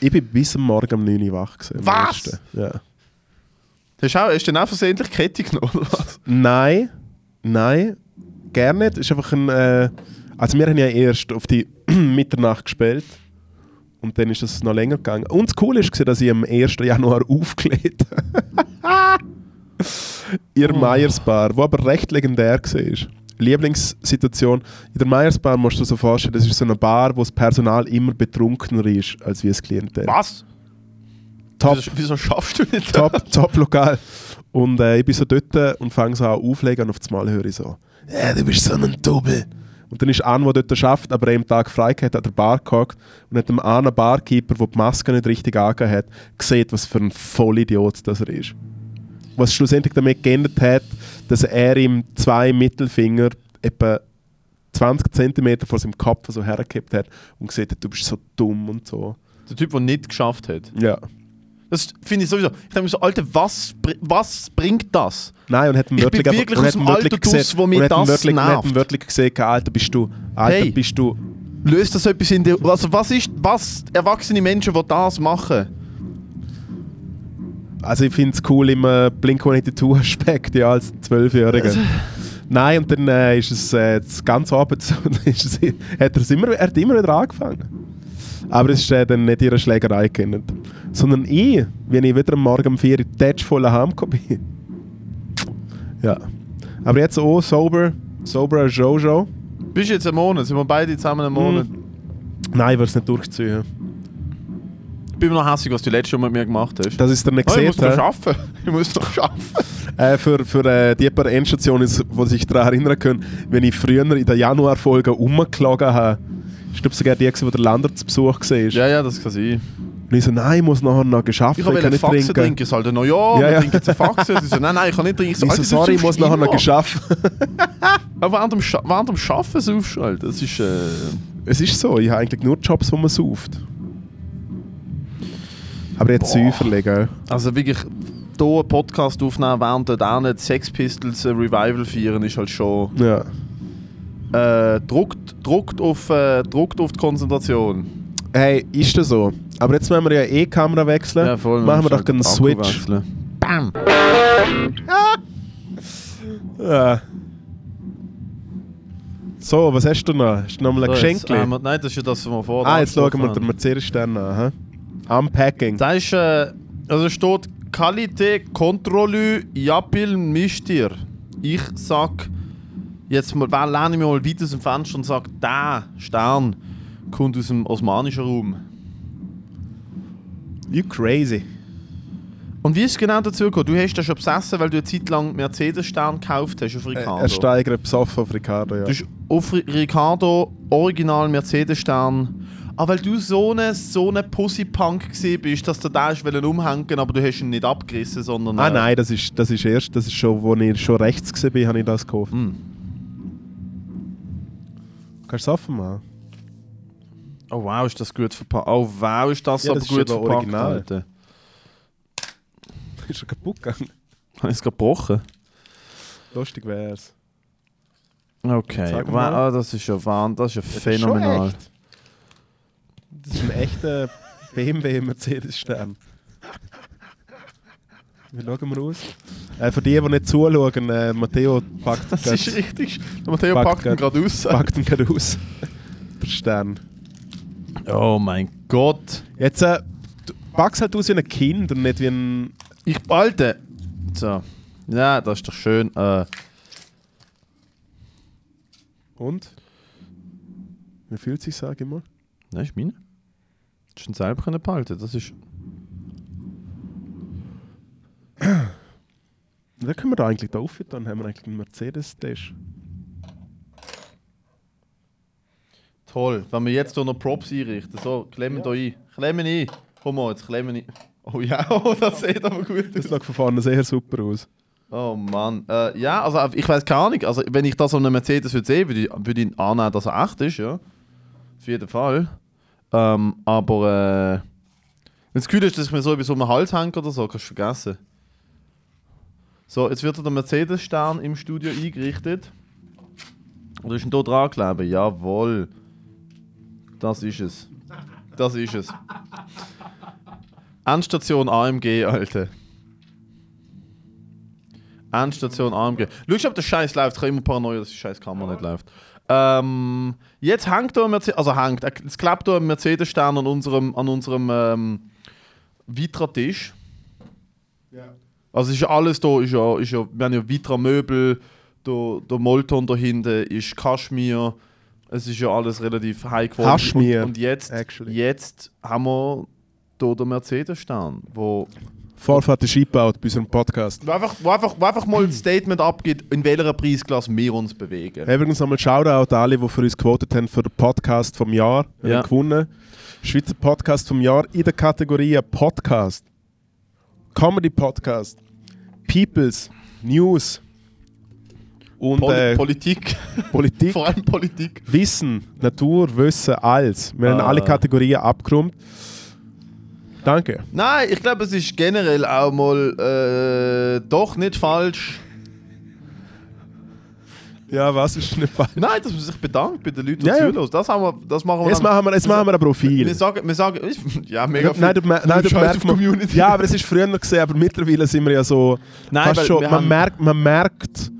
Ich bin bis am Morgen um 9 Uhr wach. Gewesen, Was? Ja. hast, du auch, hast du dann auch versehentlich Kette genommen, oder was? Nein, nein, gerne nicht. Ist einfach ein. Äh, also, wir haben ja erst auf die Mitternacht gespielt. Und dann ist es noch länger gegangen. Und das Coole war, dass ich am 1. Januar aufgelegt habe. Ihr Oh. Meiersbar, wo aber recht legendär war. Lieblingssituation. In der Meiersbar musst du dir so vorstellen, das ist so eine Bar, wo das Personal immer betrunkener ist als wie das Klientel. Was? Top, Wieso, wieso schaffst du nicht top, top lokal. Und äh, ich bin so dort und fange so an auflegen und auf das Mal höre ich so, ja, du bist so ein Double. Und dann ist ein, der dort schafft, aber am Tag frei hat, an der Bar gehockt und hat dem einen Barkeeper, der die Maske nicht richtig angehört hat, gesehen, was für ein Vollidiot das er ist. was schlussendlich damit geändert hat, dass er ihm zwei Mittelfinger etwa 20 cm vor seinem Kopf so hergehabt hat und gesagt hat, du bist so dumm und so. Der Typ, der nicht geschafft hat. Ja. Das finde ich sowieso. Ich denke mir so, Alter, was, was bringt das? Nein, und hat ihm Ich bin wirklich, gesehen- wo ihm das wirklich, und hat nervt. wirklich gesagt, Alter, bist du, Alter, Hey. bist du, Löst das etwas in dir? Also was ist, was erwachsene Menschen, die das machen? also ich finde es cool im äh, Blink-182-Aspekt, ja, als Zwölfjähriger. Nein, und dann äh, ist es äh, das ganze Abend so, ist es, hat er, es immer, er hat immer wieder angefangen. Aber es ist äh, dann nicht ihre Schlägerei geendet. Sondern ich, wenn ich wieder am Morgen um 4 Uhr tätsch voll heimgekommen bin. Ja. Aber jetzt auch sober, sober als Jojo. Bist du jetzt einen Monat? Sind wir beide zusammen einen Monat? Nein, ich will es nicht durchziehen. Ich bin mir noch hässlich, was du letztes Mal mit mir gemacht hast. Das ist dann nicht oh, ich muss doch arbeiten. Ich muss doch arbeiten. Äh, für für äh, die paar Endstationen, die sich daran erinnern können, wenn ich früher in der Januarfolge rumgeklagen habe, ist glaube sogar die, wo der Lander zu Besuch war. Ja, ja, das kann sein. Und ich so, nein, ich muss nachher noch geschafft, Ich ich habe kann eine nicht Faxe trinken. trinken. Ich sollte noch, ja, Ja, ja. trinken jetzt eine Faxe. Sie so, nein, nein, ich kann nicht trinken. Ich Ich so, Alter, du sorry, ich muss nachher noch geschafft. Aber während dem, Scha während dem Arbeiten saufst halt. Das ist... Äh, es ist so, ich habe eigentlich nur Jobs, wo man sauft. Aber jetzt Säuferle, gell? also wirklich, hier einen Podcast aufnehmen, während dort auch nicht Sex Pistols ein Revival feiern, ist halt schon... Ja. Äh, druckt, druckt, auf, äh, druckt auf die Konzentration. Hey, ist das so? Aber jetzt müssen wir ja eh Kamera wechseln. Machen wir doch einen Switch. wechseln. Bam! Ja. So, was hast du noch? Hast du noch mal ein So, Geschenk? jetzt, äh, wir- nein, das ist ja das, was wir vorher Ah, jetzt schauen wir den. Mercedes-Stern an. Unpacking. Da ist, äh, also steht Qualité Contrôle Japil Mistir. Ich sag, jetzt mal, wer lehne ich mich mal weit aus dem Fenster und sag, der Stern kommt aus dem osmanischen Raum. You crazy. Und wie ist es genau dazu gekommen? Du hast das schon besessen, weil du eine Zeit lang Mercedes-Stern gekauft hast auf Äh, Ricardo. Er steigert besoffen auf Ricardo, ja. Du hast auf Ri- Ricardo Original Mercedes-Stern. Aber weil du so eine, so eine Pussy-Punk bist, dass du da wollen umhängen, aber du hast ihn nicht abgerissen, sondern... Ah äh, nein, das ist, das ist erst, das ist schon, wo ich schon rechts war, habe ich das gekauft. Hm. Kannst du es offen machen? Oh wow, ist das gut verpackt. Oh wow, ist das Ja, aber das ist gut eben verpackt, original. Alter. ist schon kaputt gegangen. Habe ich es gebrochen? Lustig wär's. Okay, wow, mal. ah, das ist ja Wahnsinn, das ist ja Das ist phänomenal. schon echt. Das ist ein echter BMW Mercedes-Stern. Wie schauen wir aus? Äh, für die, die nicht zuschauen, äh, Matteo packt, Das grad- ist richtig. Der Matteo Packt packt ihn gerade aus. packt ihn gerade aus. Der Stern. Oh mein Gott. Jetzt äh, du packst halt aus wie ein Kind und nicht wie ein. Ich Alter. So. Ja, das ist doch schön. Äh, Und? Wie fühlt sich, sag ich mal? nein, ist meine. Das ist ein selber können behalten. Das ist. Dann können wir da eigentlich da rauf, dann haben wir eigentlich einen Mercedes-Tisch. Toll. Wenn wir jetzt hier noch Props einrichten. So, klemmen Ja. da ein. Klemmen ein. Komm mal, jetzt klemmen ein. Oh ja, oh, das sieht aber gut Das aus. sieht von vorne sehr super aus. Oh Mann. Äh, ja, also ich weiß keine Ahnung. Also wenn ich das auf einem Mercedes würde sehen, würde ich, würde ich annehmen, dass er echt ist, ja. Auf jeden Fall. Ähm, aber äh, wenn das Gefühl ist, dass ich mir so über so einen Hals hänge oder so, kannst du vergessen. So, jetzt wird der Mercedes-Stern im Studio eingerichtet. Oder ist denn hier dran geklebt? Jawohl. Das ist es. Das ist es. Endstation AMG, Alter. Endstation AMG. Schau, ob der Scheiß läuft. Ich habe immer Paranoia, dass die scheiß Kamera nicht läuft. Ähm, jetzt hängt da ein Mercedes, also hängt, es klebt da ein Mercedes-Stern an unserem, an unserem ähm, Vitra-Tisch. Also ist ja alles da, ist ja, ist ja, wir haben ja Vitra-Möbel, der, der Molton da hinten ist Kaschmir. Es ist ja alles relativ high quality. Und, und jetzt, actually. jetzt haben wir hier den Mercedes-Stern, wo Vorfahrt ist eingebaut bei unserem Podcast. wo einfach, wo, einfach, wo einfach mal ein Statement abgibt, in welcher Preisklasse wir uns bewegen. Übrigens nochmal Shoutout an alle, die für uns gewotet haben für den Podcast vom Jahr. Wir Ja. haben gewonnen. Schweizer Podcast vom Jahr in der Kategorie Podcast. Comedy Podcast. Peoples, News und Poli äh, Politik, Politik, vor allem Politik. Wissen, Natur, Wissen, alles. Wir haben Ah. alle Kategorien abgerundet. Danke. Nein, ich glaube, es ist generell auch mal äh, doch nicht falsch. Ja, was ist nicht falsch? Nein, dass man sich bedankt bei den Leuten, die Ja, ja. zuhören. Das, haben wir, das machen wir Jetzt dann- machen wir, jetzt machen wir ein Profil. Wir sagen, wir sagen, ja, mega viel. Nein, du, nein, du Scheiß merkst Community. Ja, aber es ist früher noch gesehen, aber mittlerweile sind wir ja so. Nein, fast schon, man, haben- merkt, man merkt,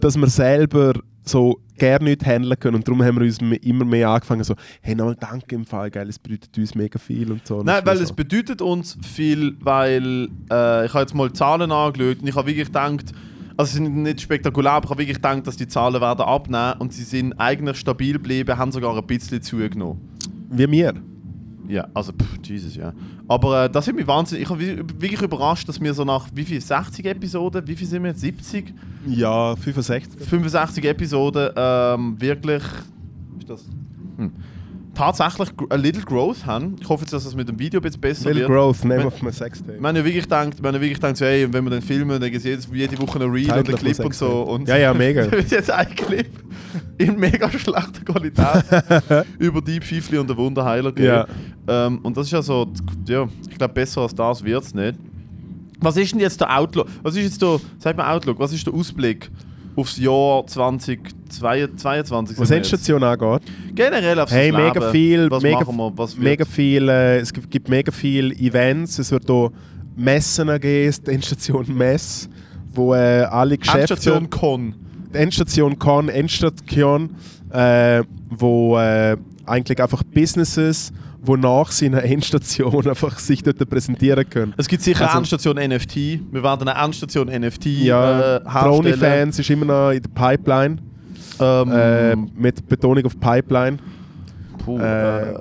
dass wir selber so gerne nicht handeln können und darum haben wir uns me- immer mehr angefangen so, hey, nochmal danke im Fall, geil, es bedeutet uns mega viel und so. Nein, weil ist es so. bedeutet uns viel, weil äh, ich habe jetzt mal Zahlen angeschaut und ich habe wirklich gedacht, also sind nicht spektakulär, aber ich habe wirklich gedacht, dass die Zahlen werden abnehmen und sie sind eigentlich stabil geblieben, haben sogar ein bisschen zugenommen. Wie wir. Ja, also pff, Jesus, ja. Aber äh, das hat mich wahnsinnig, ich habe wirklich überrascht, dass wir so nach, wie viel, 60 Episoden, wie viel sind wir jetzt, 70? Ja, 65. 65 Episoden ähm, wirklich ist das, hm, tatsächlich a little growth haben. Ich hoffe jetzt, dass das mit dem Video ein bisschen besser Little wird. Growth, name Wenn- of my Sextape. Wir haben ja wirklich gedacht, wir haben ja wirklich gedacht so, hey, wenn wir den filmen, dann gibt es jede Woche ein Reel Title oder ein of my Clip und so. Und Ja, ja, mega. jetzt ein Clip in mega schlechter Qualität über die Pfeifli und den Wunderheiler geben. Ja. Ähm, und das ist ja so, ja, ich glaube, besser als das wird es nicht. Was ist denn jetzt der Outlook? Was ist jetzt der, sag mal Outlook, was ist der Ausblick aufs Jahr 2022? Was? Endstation angeht, Generell aufs Hey, Leben. mega viel, Was mega, machen wir? Was wird? mega viel, äh, es gibt gibt mega viele Events, es wird hier Messen geben, die Endstation Mess, wo äh, alle Geschäfte... Endstation Con. Endstation Con, Endstation, äh, wo äh, eigentlich einfach Businesses, wo nach seiner Endstation einfach sich dort präsentieren können. Es gibt sicher Also- eine Endstation NFT. Wir werden eine Endstation NFT Ja, äh, Drone herstellen. Fans ist immer noch in der Pipeline, Ähm, äh, mit Betonung auf Pipeline. Puh, äh,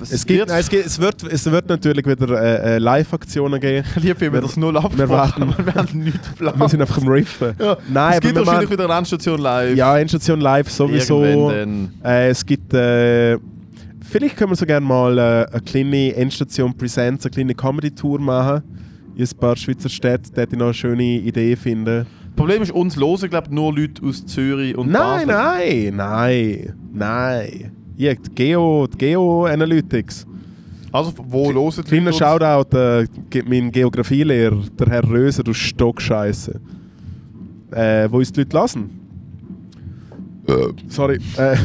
Es, gibt, wird- nein, es, gibt, es, wird, es wird natürlich wieder äh, äh, Live-Aktionen geben. Lieb, wenn wir das null wir abgesprochen haben. Wir haben nichts geplant. Wir sind einfach am Riffen. ja. Nein, es gibt wahrscheinlich wieder eine Endstation live. Ja, Endstation Live sowieso. Äh, es gibt. Äh, vielleicht können wir so gerne mal äh, eine kleine Endstation Presents, eine kleine Comedy-Tour machen. In ein paar Schweizer Städte, dort ich noch eine schöne Idee finden. Problem ist, uns hören, glaube nur Leute aus Zürich und Nein, Basel. nein, nein, nein. Ja, die Geo, die Geo Analytics. Also, wo die Kleiner? Shoutout äh, gibt mein Geografielehrer, der Herr Röser, du Stockscheiße. Äh, wo uns die Leute lassen. Sorry. Äh,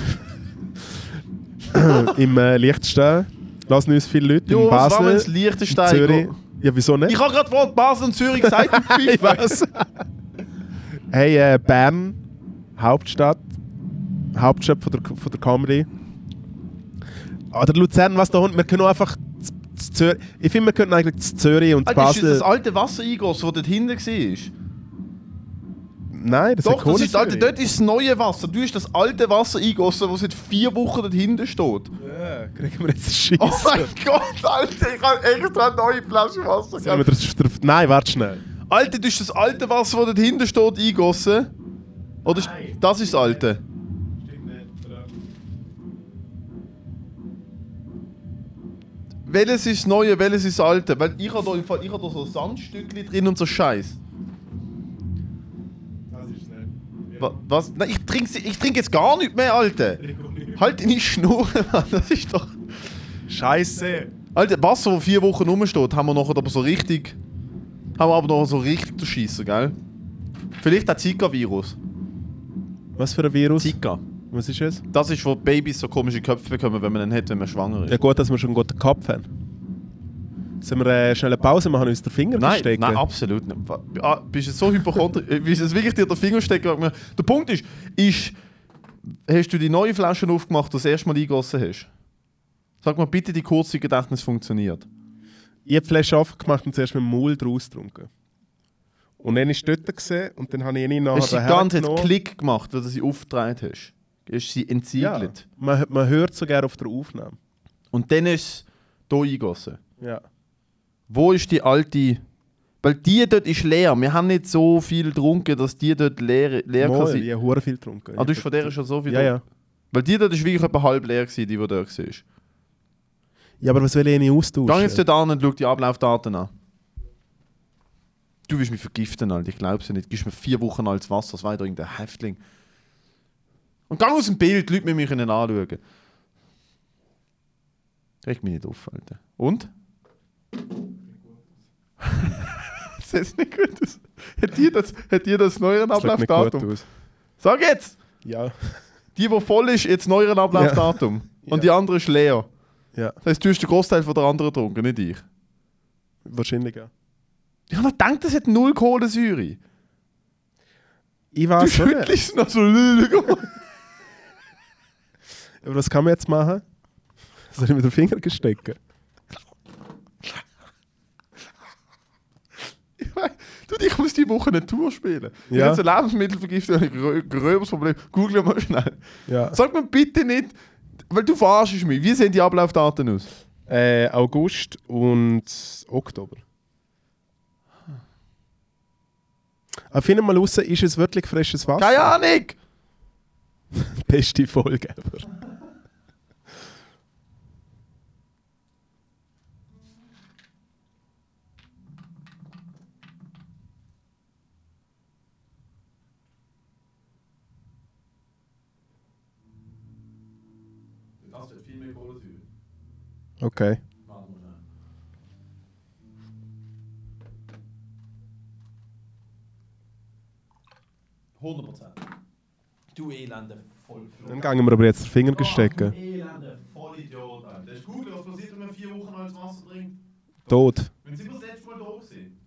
Im äh, Liechtenstein lassen uns viele Leute. Jo, in was war, wenn es Basel, Liechtenstein Zürich. Ja, wieso nicht? Ich habe gerade Wort Basel und Zürich gesagt. Ich weiß. hey, äh, Bern, Hauptstadt. Hauptstadt von der, von der Comedy. Oder Luzern, was da unten. Wir können auch einfach. z- z- Zür ich finde, wir könnten eigentlich z- Zürich und Alter, ist das Basel. das alte Wasser eingossen, das dort hinten war? Nein, das Doch, das ist, Alter, Kohlensäure. dort ist das neue Wasser. Du hast das alte Wasser eingossen, das seit vier Wochen dort hinten steht. Ja, kriegen wir jetzt Scheiße. Oh mein Gott, Alter, ich habe extra eine neue Flasche Wasser gehabt. das- das- Nein, warte schnell. Alter, du hast das alte Wasser, das dort hinten steht, eingossen? Oder ist, das ist das alte? Welches ist das neue, welches ist das alte? Weil ich habe da, im Fall, ich habe da so Sandstückchen drin und so Scheiß. Wa- Was? Nein, ich trinke ich trink jetzt gar nicht mehr, Alter. Halt deine Schnur, Mann. Das ist doch. Scheiße. Alter, Wasser, das vier Wochen rumsteht, haben wir nachher aber so richtig. Haben wir aber noch so richtig zu schießen, gell? Vielleicht ein Zika-Virus. Was für ein Virus? Zika. Was ist es? Das ist, wo Babys so komische Köpfe bekommen, wenn man einen hat, wenn man schwanger ist. Ja, gut, dass wir schon einen guten Kopf haben. Sollen wir äh, eine Pause machen und uns den Finger Nein, verstecken? nein, absolut nicht. Ah, bist du so hypochondrisch? Äh, Willst du wirklich dir den Finger stecken? Der Punkt ist, ist, hast du die neue Flasche aufgemacht, die du das erste Mal eingegossen hast? Sag mal bitte, die kurze Gedächtnis funktioniert. Ich habe die Flasche aufgemacht und zuerst mit dem Maul draus getrunken. Und dann ist dort gesehen und dann habe ich ihn nachher ganze Zeit genommen. Klick gemacht, weil du sie aufgedreht hast? Du sie Ja, entsiegelt? man, man hört sogar auf der Aufnahme. Und dann ist es hier eingegossen. Ja. Wo ist die alte... Weil die dort ist leer. Wir haben nicht so viel getrunken, dass die dort leer, leer kann Mal, sein. ich habe viel getrunken. Ah, du hast von der schon so viel Ja, ja. Weil die dort ist wirklich etwa halb leer gewesen, die, die dort war. Ja, aber was will ich nicht austauschen? Geh jetzt dort an und schau die Ablaufdaten an. du willst mich vergiften, Alter. Ich glaub's ja nicht. Gibst mir vier Wochen altes Wasser, das war irgendein Häftling. Und gang aus dem Bild, die Leute müssen mich können anschauen. Regt mich nicht auf, Alter. Und? das ist nicht gut aus. Hat dir das, hat das neuere Das sieht nicht gut Ablaufdatum? Sag jetzt! Ja. Die, die voll ist, jetzt neueren Ablaufdatum. Ja. Und die andere ist leer. ja, Das heißt, du hast den Großteil von der anderen getrunken, nicht ich. wahrscheinlich ja. Ich habe noch gedacht, das hat null Kohlensäure. Ich Du weiß nicht. schüttelst noch so. Aber was kann man jetzt machen? Soll ich mit den Finger gestecken? Ich mein, du, ich muss die Woche eine Tour spielen. Ich Ja. habe eine Lebensmittelvergiftung, ein grö gröberes Problem. Google mal schnell. Ja. Sag mir bitte nicht, weil du verarschst mich. Wie sehen die Ablaufdaten aus? Äh, August und Oktober. Aber finden mal raus, ist es wirklich frisches Wasser? Keine Ahnung! Beste Folge ever. Okay. Schnell. Du elende Vollflug. Dann gehen wir aber jetzt den Finger Oh, stecken. du elende Vollidiot, Alter. Das ist gut, was passiert, wenn man vier Wochen altes Wasser trinkt? Tot. Wenn wir das letzte Mal da gewesen?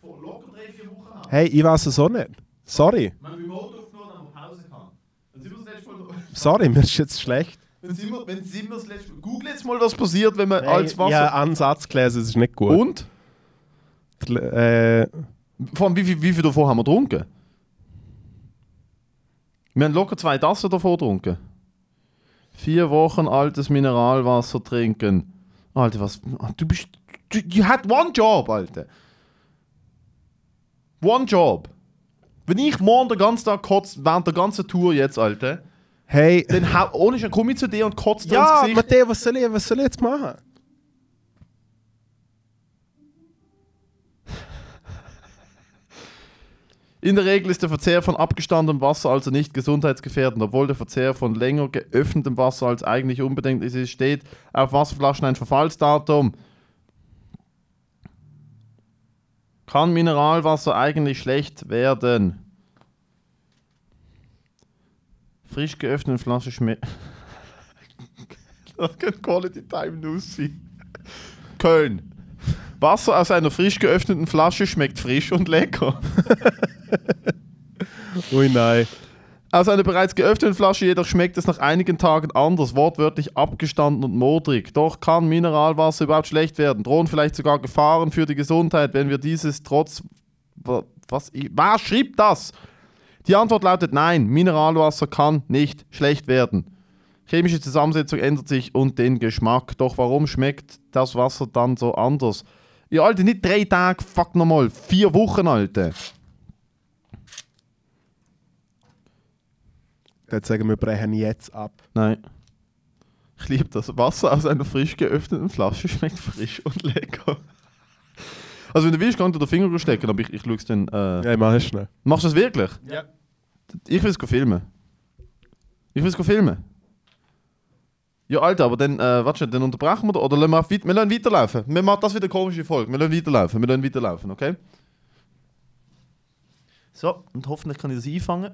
Vor locker drei, vier Wochen an. Hey, ich weiß es auch nicht. Sorry. Wir haben Remote aufgenommen, haben wir Pause gehabt. Sorry, mir ist jetzt schlecht. Wenn sind wir, wenn sind wir das letzte Mal... Google jetzt mal, was passiert, wenn man altes Wasser... Ja, Ansatz gelesen, es ist nicht gut. Und? Äh, Vor allem, wie viel, wie viel davon haben wir getrunken? Wir haben locker zwei Tassen davon getrunken. Vier Wochen altes Mineralwasser trinken. Alter, was. Du bist. Du, you had one job, Alter. One job. Wenn ich morgen den ganzen Tag kotze, während der ganzen Tour jetzt, Alter, hey. dann hau, ohne schon komme ich zu dir und kotze dir Ja, ins Gesicht. Matteo, was soll, ich, was soll ich jetzt machen? In der Regel ist der Verzehr von abgestandenem Wasser also nicht gesundheitsgefährdend, obwohl der Verzehr von länger geöffnetem Wasser als eigentlich unbedingt ist. Es steht auf Wasserflaschen ein Verfallsdatum. Kann Mineralwasser eigentlich schlecht werden? Frisch geöffnete Flasche schmeckt. das kann Quality Time News sein. Köln. Wasser aus einer frisch geöffneten Flasche schmeckt frisch und lecker. Ui, nein. Aus einer bereits geöffneten Flasche jedoch schmeckt es nach einigen Tagen anders, wortwörtlich abgestanden und modrig. Doch kann Mineralwasser überhaupt schlecht werden? Drohen vielleicht sogar Gefahren für die Gesundheit, wenn wir dieses trotz... Wa- Was? Was schrieb das? Die Antwort lautet nein, Mineralwasser kann nicht schlecht werden. Chemische Zusammensetzung ändert sich und den Geschmack. Doch warum schmeckt das Wasser dann so anders? Ja, Alter, nicht drei Tage, fuck nochmal, vier Wochen, Alter. Jetzt sagen wir, brechen jetzt ab. Nein. Ich liebe das. Wasser aus einer frisch geöffneten Flasche schmeckt frisch und lecker. Also wenn du willst, kannst du den Finger stecken, aber ich, ich schaue es dann... Äh, Ja, ich mache es schnell. Machst du das wirklich? Ja. Ich will es filmen. Ich will es filmen. Ja, Alter, aber dann, äh, warte, schon, dann unterbrechen wir oder lassen wir, weit- wir lassen weiterlaufen. Wir machen das wieder eine komische Folge. Wir lassen weiterlaufen, wir lassen weiterlaufen, okay? So, und hoffentlich kann ich das einfangen.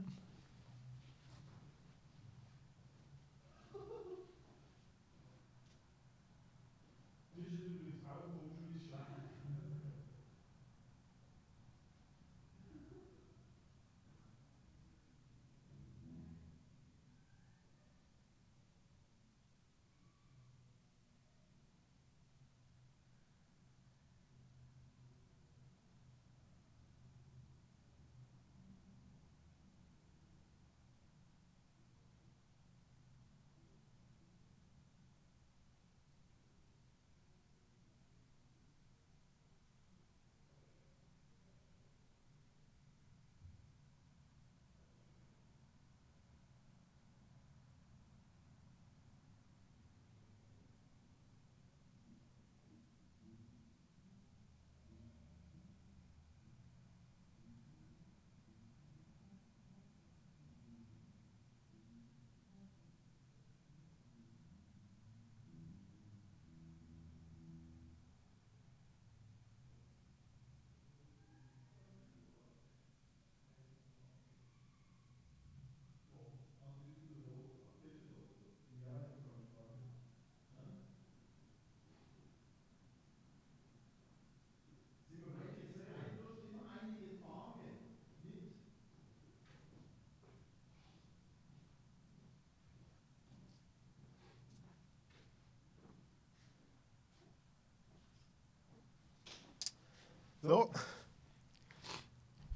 So.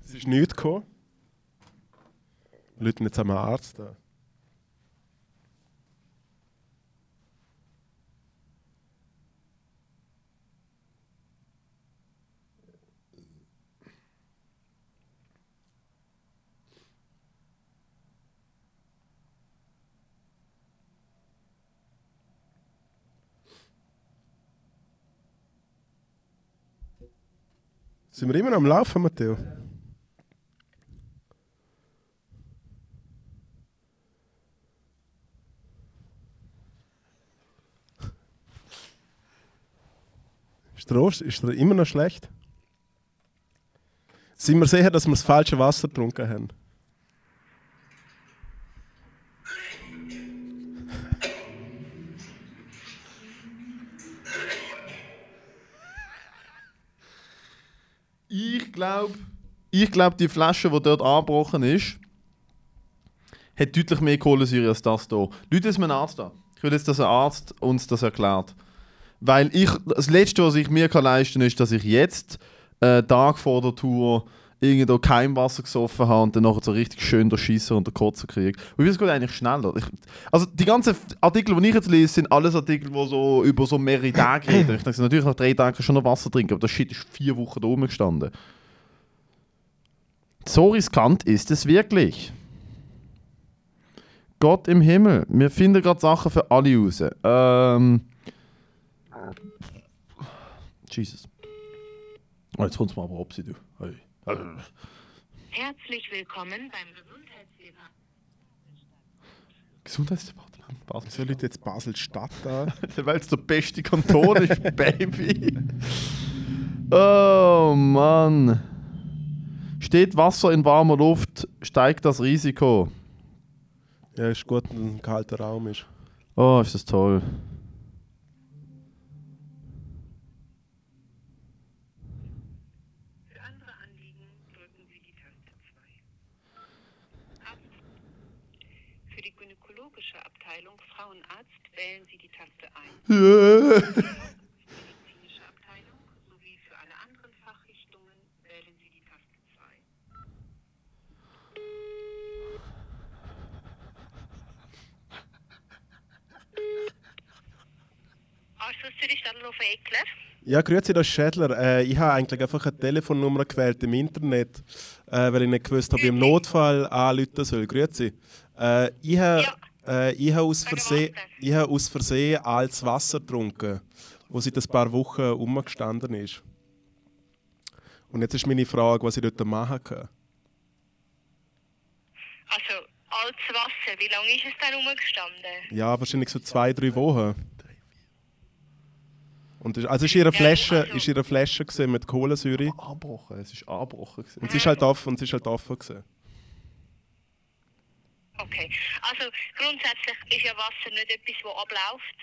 Es ist nichts gekommen. Rufen jetzt einmal einen Arzt an. Sind wir immer noch am Laufen, Matteo? Ist der, Ost, ist der immer noch schlecht? Sind wir sicher, dass wir das falsche Wasser getrunken haben? Ich glaube, ich glaub, die Flasche, die dort angebrochen ist, hat deutlich mehr Kohlensäure als das hier. Leute, ist mein Arzt da. Ich will jetzt, dass ein Arzt uns das erklärt. Weil ich, das Letzte, was ich mir kann leisten kann, ist, dass ich jetzt äh, Tag vor der Tour irgendwo kein Wasser gesoffen habe und dann nachher so richtig schön der Schießer und der Kotzer kriege. Und es geht eigentlich schneller. Ich, also die ganzen Artikel, die ich jetzt lese, sind alles Artikel, die so über so mehrere Tage reden. Ich denke, natürlich nach drei Tagen schon noch Wasser trinken, aber das Shit ist vier Wochen da oben gestanden. So riskant ist es wirklich. Gott im Himmel, wir finden gerade Sachen für alle raus. Ähm. Jesus. Oh, jetzt kommt es mal aber ob sie du. Hey. Herzlich willkommen beim Gesundheitsdepartement. Gesundheitsdepartement Basel. Wieso Leute jetzt Basel-Stadt da? Weil es der beste Kanton ist, Baby. Oh Mann. Steht Wasser in warmer Luft, steigt das Risiko. Ja, ist gut, wenn ein kalter Raum ist. Oh, ist das toll. Für andere Anliegen drücken Sie die Taste 2. Ab. Für die gynäkologische Abteilung Frauenarzt wählen Sie die Taste 1. Medizinische Abteilung sowie für alle anderen Fachrichtungen wählen Sie die Taste 2. Ausschuss Zürich Stadthofer Eckler. Ja, grüezi, das ist Schädler. Äh, ich habe eigentlich einfach eine Telefonnummer gewählt im Internet, äh, weil ich nicht gewusst habe, ob ich im Notfall anrufen soll. Grüezi. Äh, ich habe äh, ich habe aus, Versehen, ich habe aus Versehen altes Wasser getrunken, wo seit ein paar Wochen rumgestanden ist. Und jetzt ist meine Frage, was ich dort machen kann. Also, altes Wasser, wie lange ist es denn rumgestanden? Ja, wahrscheinlich so zwei, drei Wochen. Und das- also ist ihre Flasche, ist ihre Flasche mit Kohlensäure Anbrochen, es ist anbrochen. gewesen. und sie ist halt offen und sie ist halt offen gewesen. Okay. Also grundsätzlich ist ja Wasser nicht etwas, das abläuft.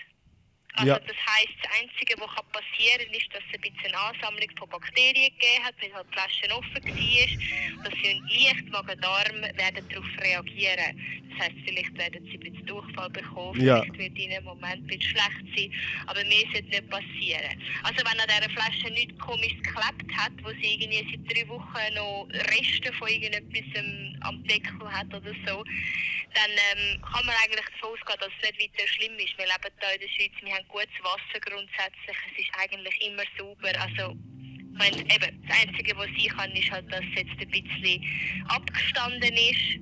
Also Ja. das heisst, das Einzige, was kann passieren ist, dass es ein bisschen Ansammlung von Bakterien gegeben hat, weil halt die Flasche offen war. Dass sie leicht Magen-Darm werden darauf reagieren. Das heisst, vielleicht werden sie ein bisschen Durchfall bekommen, Ja. vielleicht wird ihnen im Moment ein bisschen schlecht sein, aber mehr sollte nicht passieren. Also wenn an dieser Flasche nichts komisches geklebt hat, wo sie irgendwie seit drei Wochen noch Reste von irgendetwas am Deckel hat oder so, dann ähm, kann man eigentlich davon ausgehen, dass es nicht weiter schlimm ist. Wir leben hier in der Schweiz, wir haben gutes Wasser grundsätzlich, es ist eigentlich immer sauber. Also, ich meine, eben, das Einzige, was sein kann, ist halt, dass es jetzt ein bisschen abgestanden ist.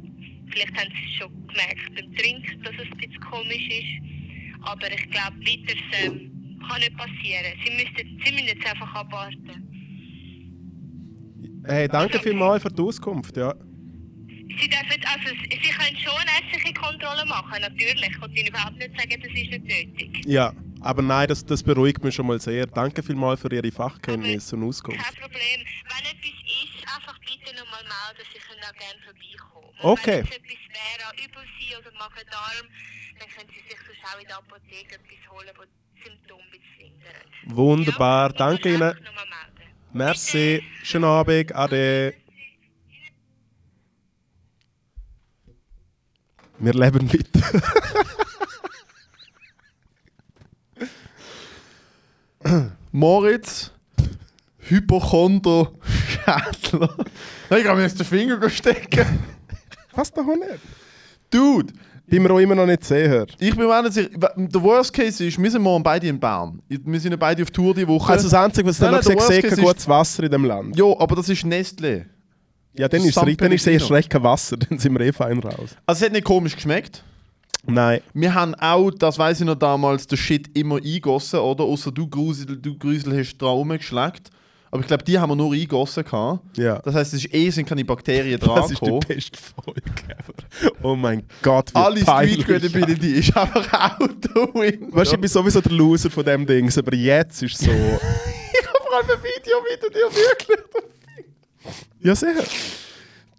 Vielleicht haben sie es schon gemerkt beim Trinken, dass es ein bisschen komisch ist. Aber ich glaube, weiter ähm, kann nicht passieren. Sie müssen, sie müssen jetzt einfach abwarten. Hey, danke vielmals für die Auskunft. Ja. Sie dürfen, also, Sie können schon ärztliche Kontrolle machen, natürlich. Ich kann Ihnen überhaupt nicht sagen, das ist nicht nötig. ja, aber nein, das, das beruhigt mich schon mal sehr. Danke vielmals für Ihre Fachkenntnisse und Auskunft. Kein Problem. Wenn etwas bitte nochmal melden. Sie können auch gerne vorbeikommen. Okay. Wenn jetzt etwas wäre, an Übelsein oder Magen-Darm, dann können Sie sich sonst auch in der Apotheke etwas holen, das die Symptome lindert. Wunderbar, Ja? danke Ihnen. Merci, schönen Abend, ade. Wir leben weiter. Moritz, Hypochonder-Schädler. Nein, ich kann mir jetzt den Finger stecken. Was doch nicht? Dude, Bin mir auch immer noch nicht sicher. ich bin mir auch nicht sicher. Der Worst Case ist, wir sind morgen beide in Bern. Wir sind ja beide auf Tour die Woche. Also das Einzige, was ich noch gesehen habe, Case gutes Wasser in dem Land. ja, aber das ist Nestle. Ja, dann ist es dann ist erst recht kein Wasser, dann sind wir eh fein raus. Also es hat nicht komisch geschmeckt. Nein. Wir haben auch, das weiß ich noch damals, den Shit immer eingossen, oder? Außer du Grusel, du Grusel hast dran rumgeschleckt. Aber ich glaube, die haben wir nur eingossen. Gehabt. Ja. Das heisst, es ist eh sind keine Bakterien dran Das ist die beste Folge ever. Oh mein Gott, wie Alle. Street Credibility ist einfach out. Weißt du, ich bin sowieso der Loser von dem Ding, aber jetzt ist es so. ich habe vor allem ein Video mit dir wirklich. ja, sehr.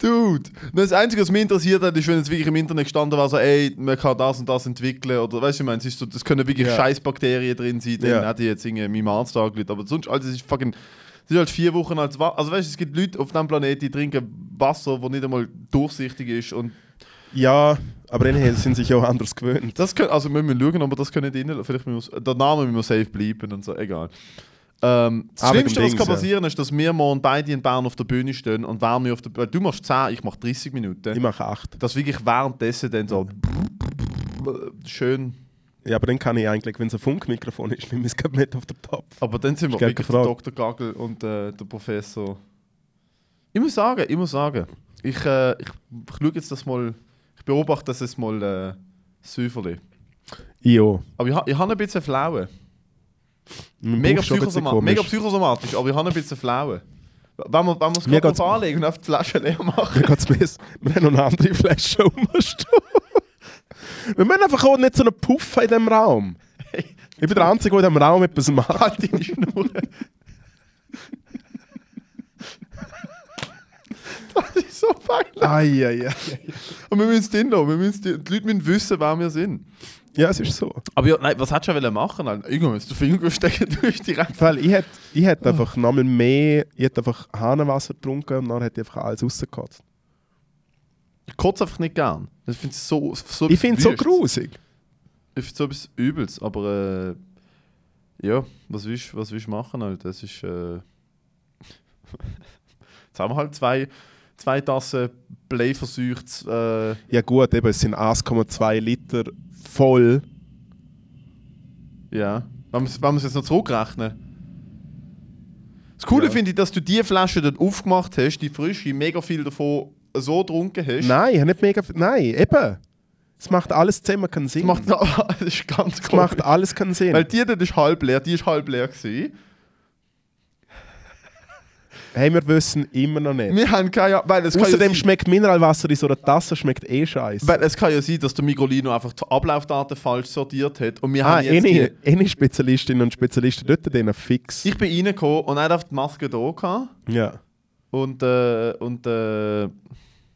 Dude, das Einzige, was mich interessiert hat, ist, wenn es wirklich im Internet gestanden war, so, ey, man kann das und das entwickeln. Oder weißt du, ich meine, so, das können wirklich Ja. Scheißbakterien drin sein, dann Ja. hätte ich jetzt irgendwie meinem Arzt angelegt. Aber sonst, also es ist fucking. Es ist halt vier Wochen als Wasser. Also weißt du, es gibt Leute auf diesem Planeten, die trinken Wasser, das nicht einmal durchsichtig ist. Und Ja, aber ihnen sind sich auch anders gewöhnt. das können, also wir müssen schauen, aber das können nicht. Vielleicht müssen wir, der Name wir safe bleiben und so, egal. Ähm, das Ah, wegen Schlimmste, was kann ja. passieren, ist, dass wir morgen beide in Bern auf der Bühne stehen und während wir auf der Bühne. Du machst 10, ich mach 30 Minuten. Ich mache acht. dass wirklich währenddessen dann so schön. Ja, aber dann kann ich eigentlich, wenn es ein Funkmikrofon ist, nehme ich es mit auf den Topf. Aber dann sind wir wirklich der. Dr. Gagel und äh, der Professor. Ich muss sagen, ich muss sagen, ich, äh, ich, ich schaue jetzt das mal, ich beobachte das jetzt mal äh, Säuferli. Jo. Aber ich, ich habe ein bisschen Flaue. Mega, Bauch ist schon ein bisschen psychosoma mega psychosomatisch, aber ich habe ein bisschen Flaue. Wenn wir, wenn wir es gerade anlegen und auf die Flasche leer machen. Mir geht's besser. Wir haben noch eine andere Flasche rumstehen. Wir müssen einfach auch nicht so einen Puff in diesem Raum. Ich bin der Einzige, der in diesem Raum etwas macht. Halt deine Schnur. das ist so peinlich. Ai, ai, ai. Und wir müssen es drin lassen. Wir müssen die, die Leute müssen wissen, wer wir sind. Ja, es ist so. Aber ja, nein, was hättest du wollen machen? Alter? Irgendwann müsst du den Finger stecken, du bist direkt. Weil ich hätte ich hätt einfach nochmal mehr, ich hätte einfach Hahnenwasser getrunken und dann hätte ich einfach alles rausgekotzt. Ich kotze einfach nicht gern. Ich finde es so, so Ich finde es so grusig. Ich finde so etwas Übels, aber äh, ja, was willst, was willst du machen? Alter? Das ist. Äh, Jetzt haben wir halt zwei, zwei Tassen Play versucht. Äh, Ja gut, eben, es sind 1,2 Liter voll. ja. Wenn wir es jetzt noch zurückrechnen. Das Coole Ja. finde ich, dass du die Flasche dort aufgemacht hast, die frische, mega viel davon so getrunken hast. Nein, ich habe nicht mega. Nein, eben. Es macht alles zusammen keinen Sinn. Das macht, das ist ganz es macht alles keinen Sinn. Weil die dort ist halb leer, die ist halb leer gewesen. hey, wir wissen immer noch nicht. Wir haben keine, weil es ja Außerdem sein, schmeckt Mineralwasser in so einer Tasse schmeckt eh scheiße. weil es kann ja sein, dass der Migrolino einfach die Ablaufdaten falsch sortiert hat und wir Ah, haben jetzt eine, eine Spezialistinnen und Spezialisten dort denen fix. ich bin reingekommen und er hat auf die Maske da gehabt ja. Und äh, und äh,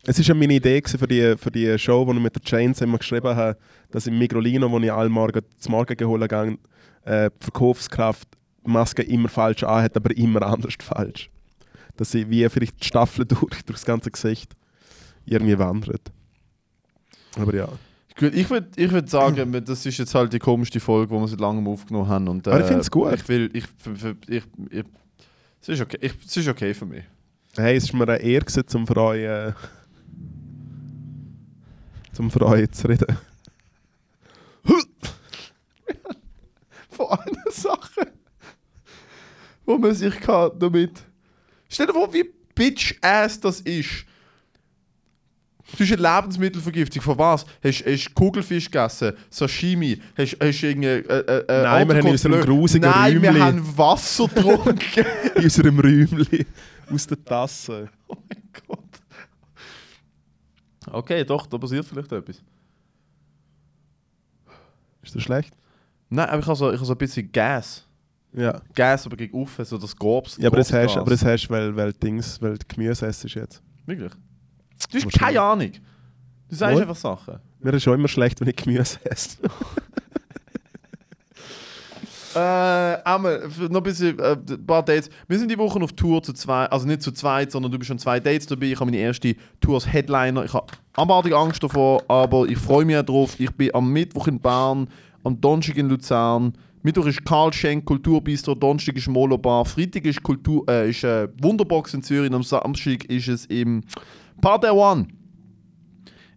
Es war ja meine Idee für die, für die Show, die ich mit der Chains immer geschrieben habe, dass im Migrolino, wo ich alle Morgen zum Morgen geholt habe, äh, die Verkaufskraft die Maske immer falsch anhat, aber immer anders falsch. Dass sie wie vielleicht die Staffel durch, das ganze Gesicht irgendwie wandert. Aber ja. gut, ich würde ich würd sagen, das ist jetzt halt die komischste Folge, die wir seit langem aufgenommen haben und äh, Aber ich find's gut. Ich will, ich, für, ich, ich, es ist okay, ich, es ist okay für mich. Hey, es ist mir eine Ehre, zum für euch, äh, zum für euch zu reden. von allen Sachen, wo man sich kann damit. Stell dir vor, wie bitch-ass das ist. Du hast eine Lebensmittelvergiftung. Von was? Hast du Kugelfisch gegessen? Sashimi? Hast du irgendwie. Äh, äh, äh, Nein, wir haben in unserem grusigen Nein, wir Räumli- haben Wasser getrunken. In unserem Räumchen aus der Tasse. oh mein Gott. Okay, doch, da passiert vielleicht etwas. Ist das schlecht? Nein, aber ich habe so, ich habe so ein bisschen Gas. Ja. Gas, aber gegen Ufe, so das Gorbs. Ja, aber das hast, Gorbsgas. aber das hast weil, weil Dings, weil du Gemüse isst jetzt. Wirklich? Du hast keine Ahnung. Du sagst Wohl. einfach Sachen. Mir ist schon immer schlecht, wenn ich Gemüse esse. Äh, einmal, noch ein bisschen, äh, ein paar Dates. Wir sind die Woche auf Tour zu zweit, also nicht zu zweit, sondern du bist schon zwei Dates dabei. Ich habe meine erste Tour als Headliner. Ich habe abartig Angst davor, aber ich freue mich drauf. Ich bin am Mittwoch in Bern, am Donnerstag in Luzern, Mittwoch ist Karl Schenk Kulturbistro, Donnerstag ist Molo Bar, Freitag ist, Kultur, äh, ist äh, Wunderbox in Zürich am Samstag ist es im Part One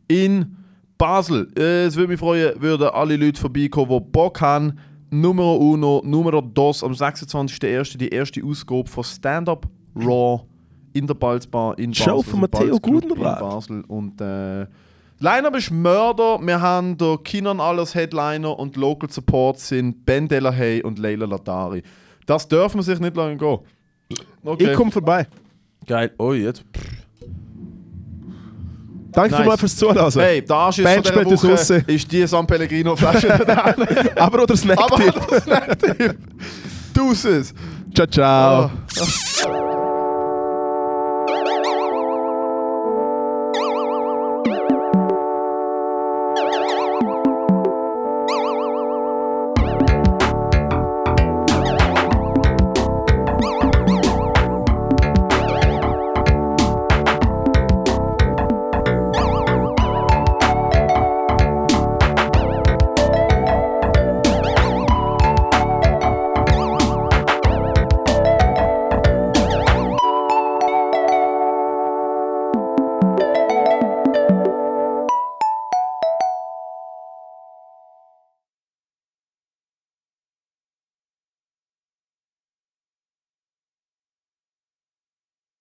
in Basel. Äh, es würde mich freuen, würden alle Leute vorbeikommen, die Bock haben. Numero uno, Numero dos, am 26.01. die erste Ausgabe von Stand Up Raw in der Balzbar in Basel. Show von also Matteo Balzclub Gudenrat. In Basel. Und äh, Line-Up ist Mörder. Wir haben der Kinan alles Headliner und Local Support sind Ben Delahaye und Leila Latari. Das dürfen wir sich nicht lange gehen. Okay. Ich komme vorbei. Geil. Oh, jetzt. Danke Nice. vielmals fürs Zuhören. Hey, Arsch ist Band von Woche raus. ist die San Pellegrino Flasche. Aber oder Snack Aber Tip. das Snack-Tipp. Deuces. Ciao, ciao. Ah.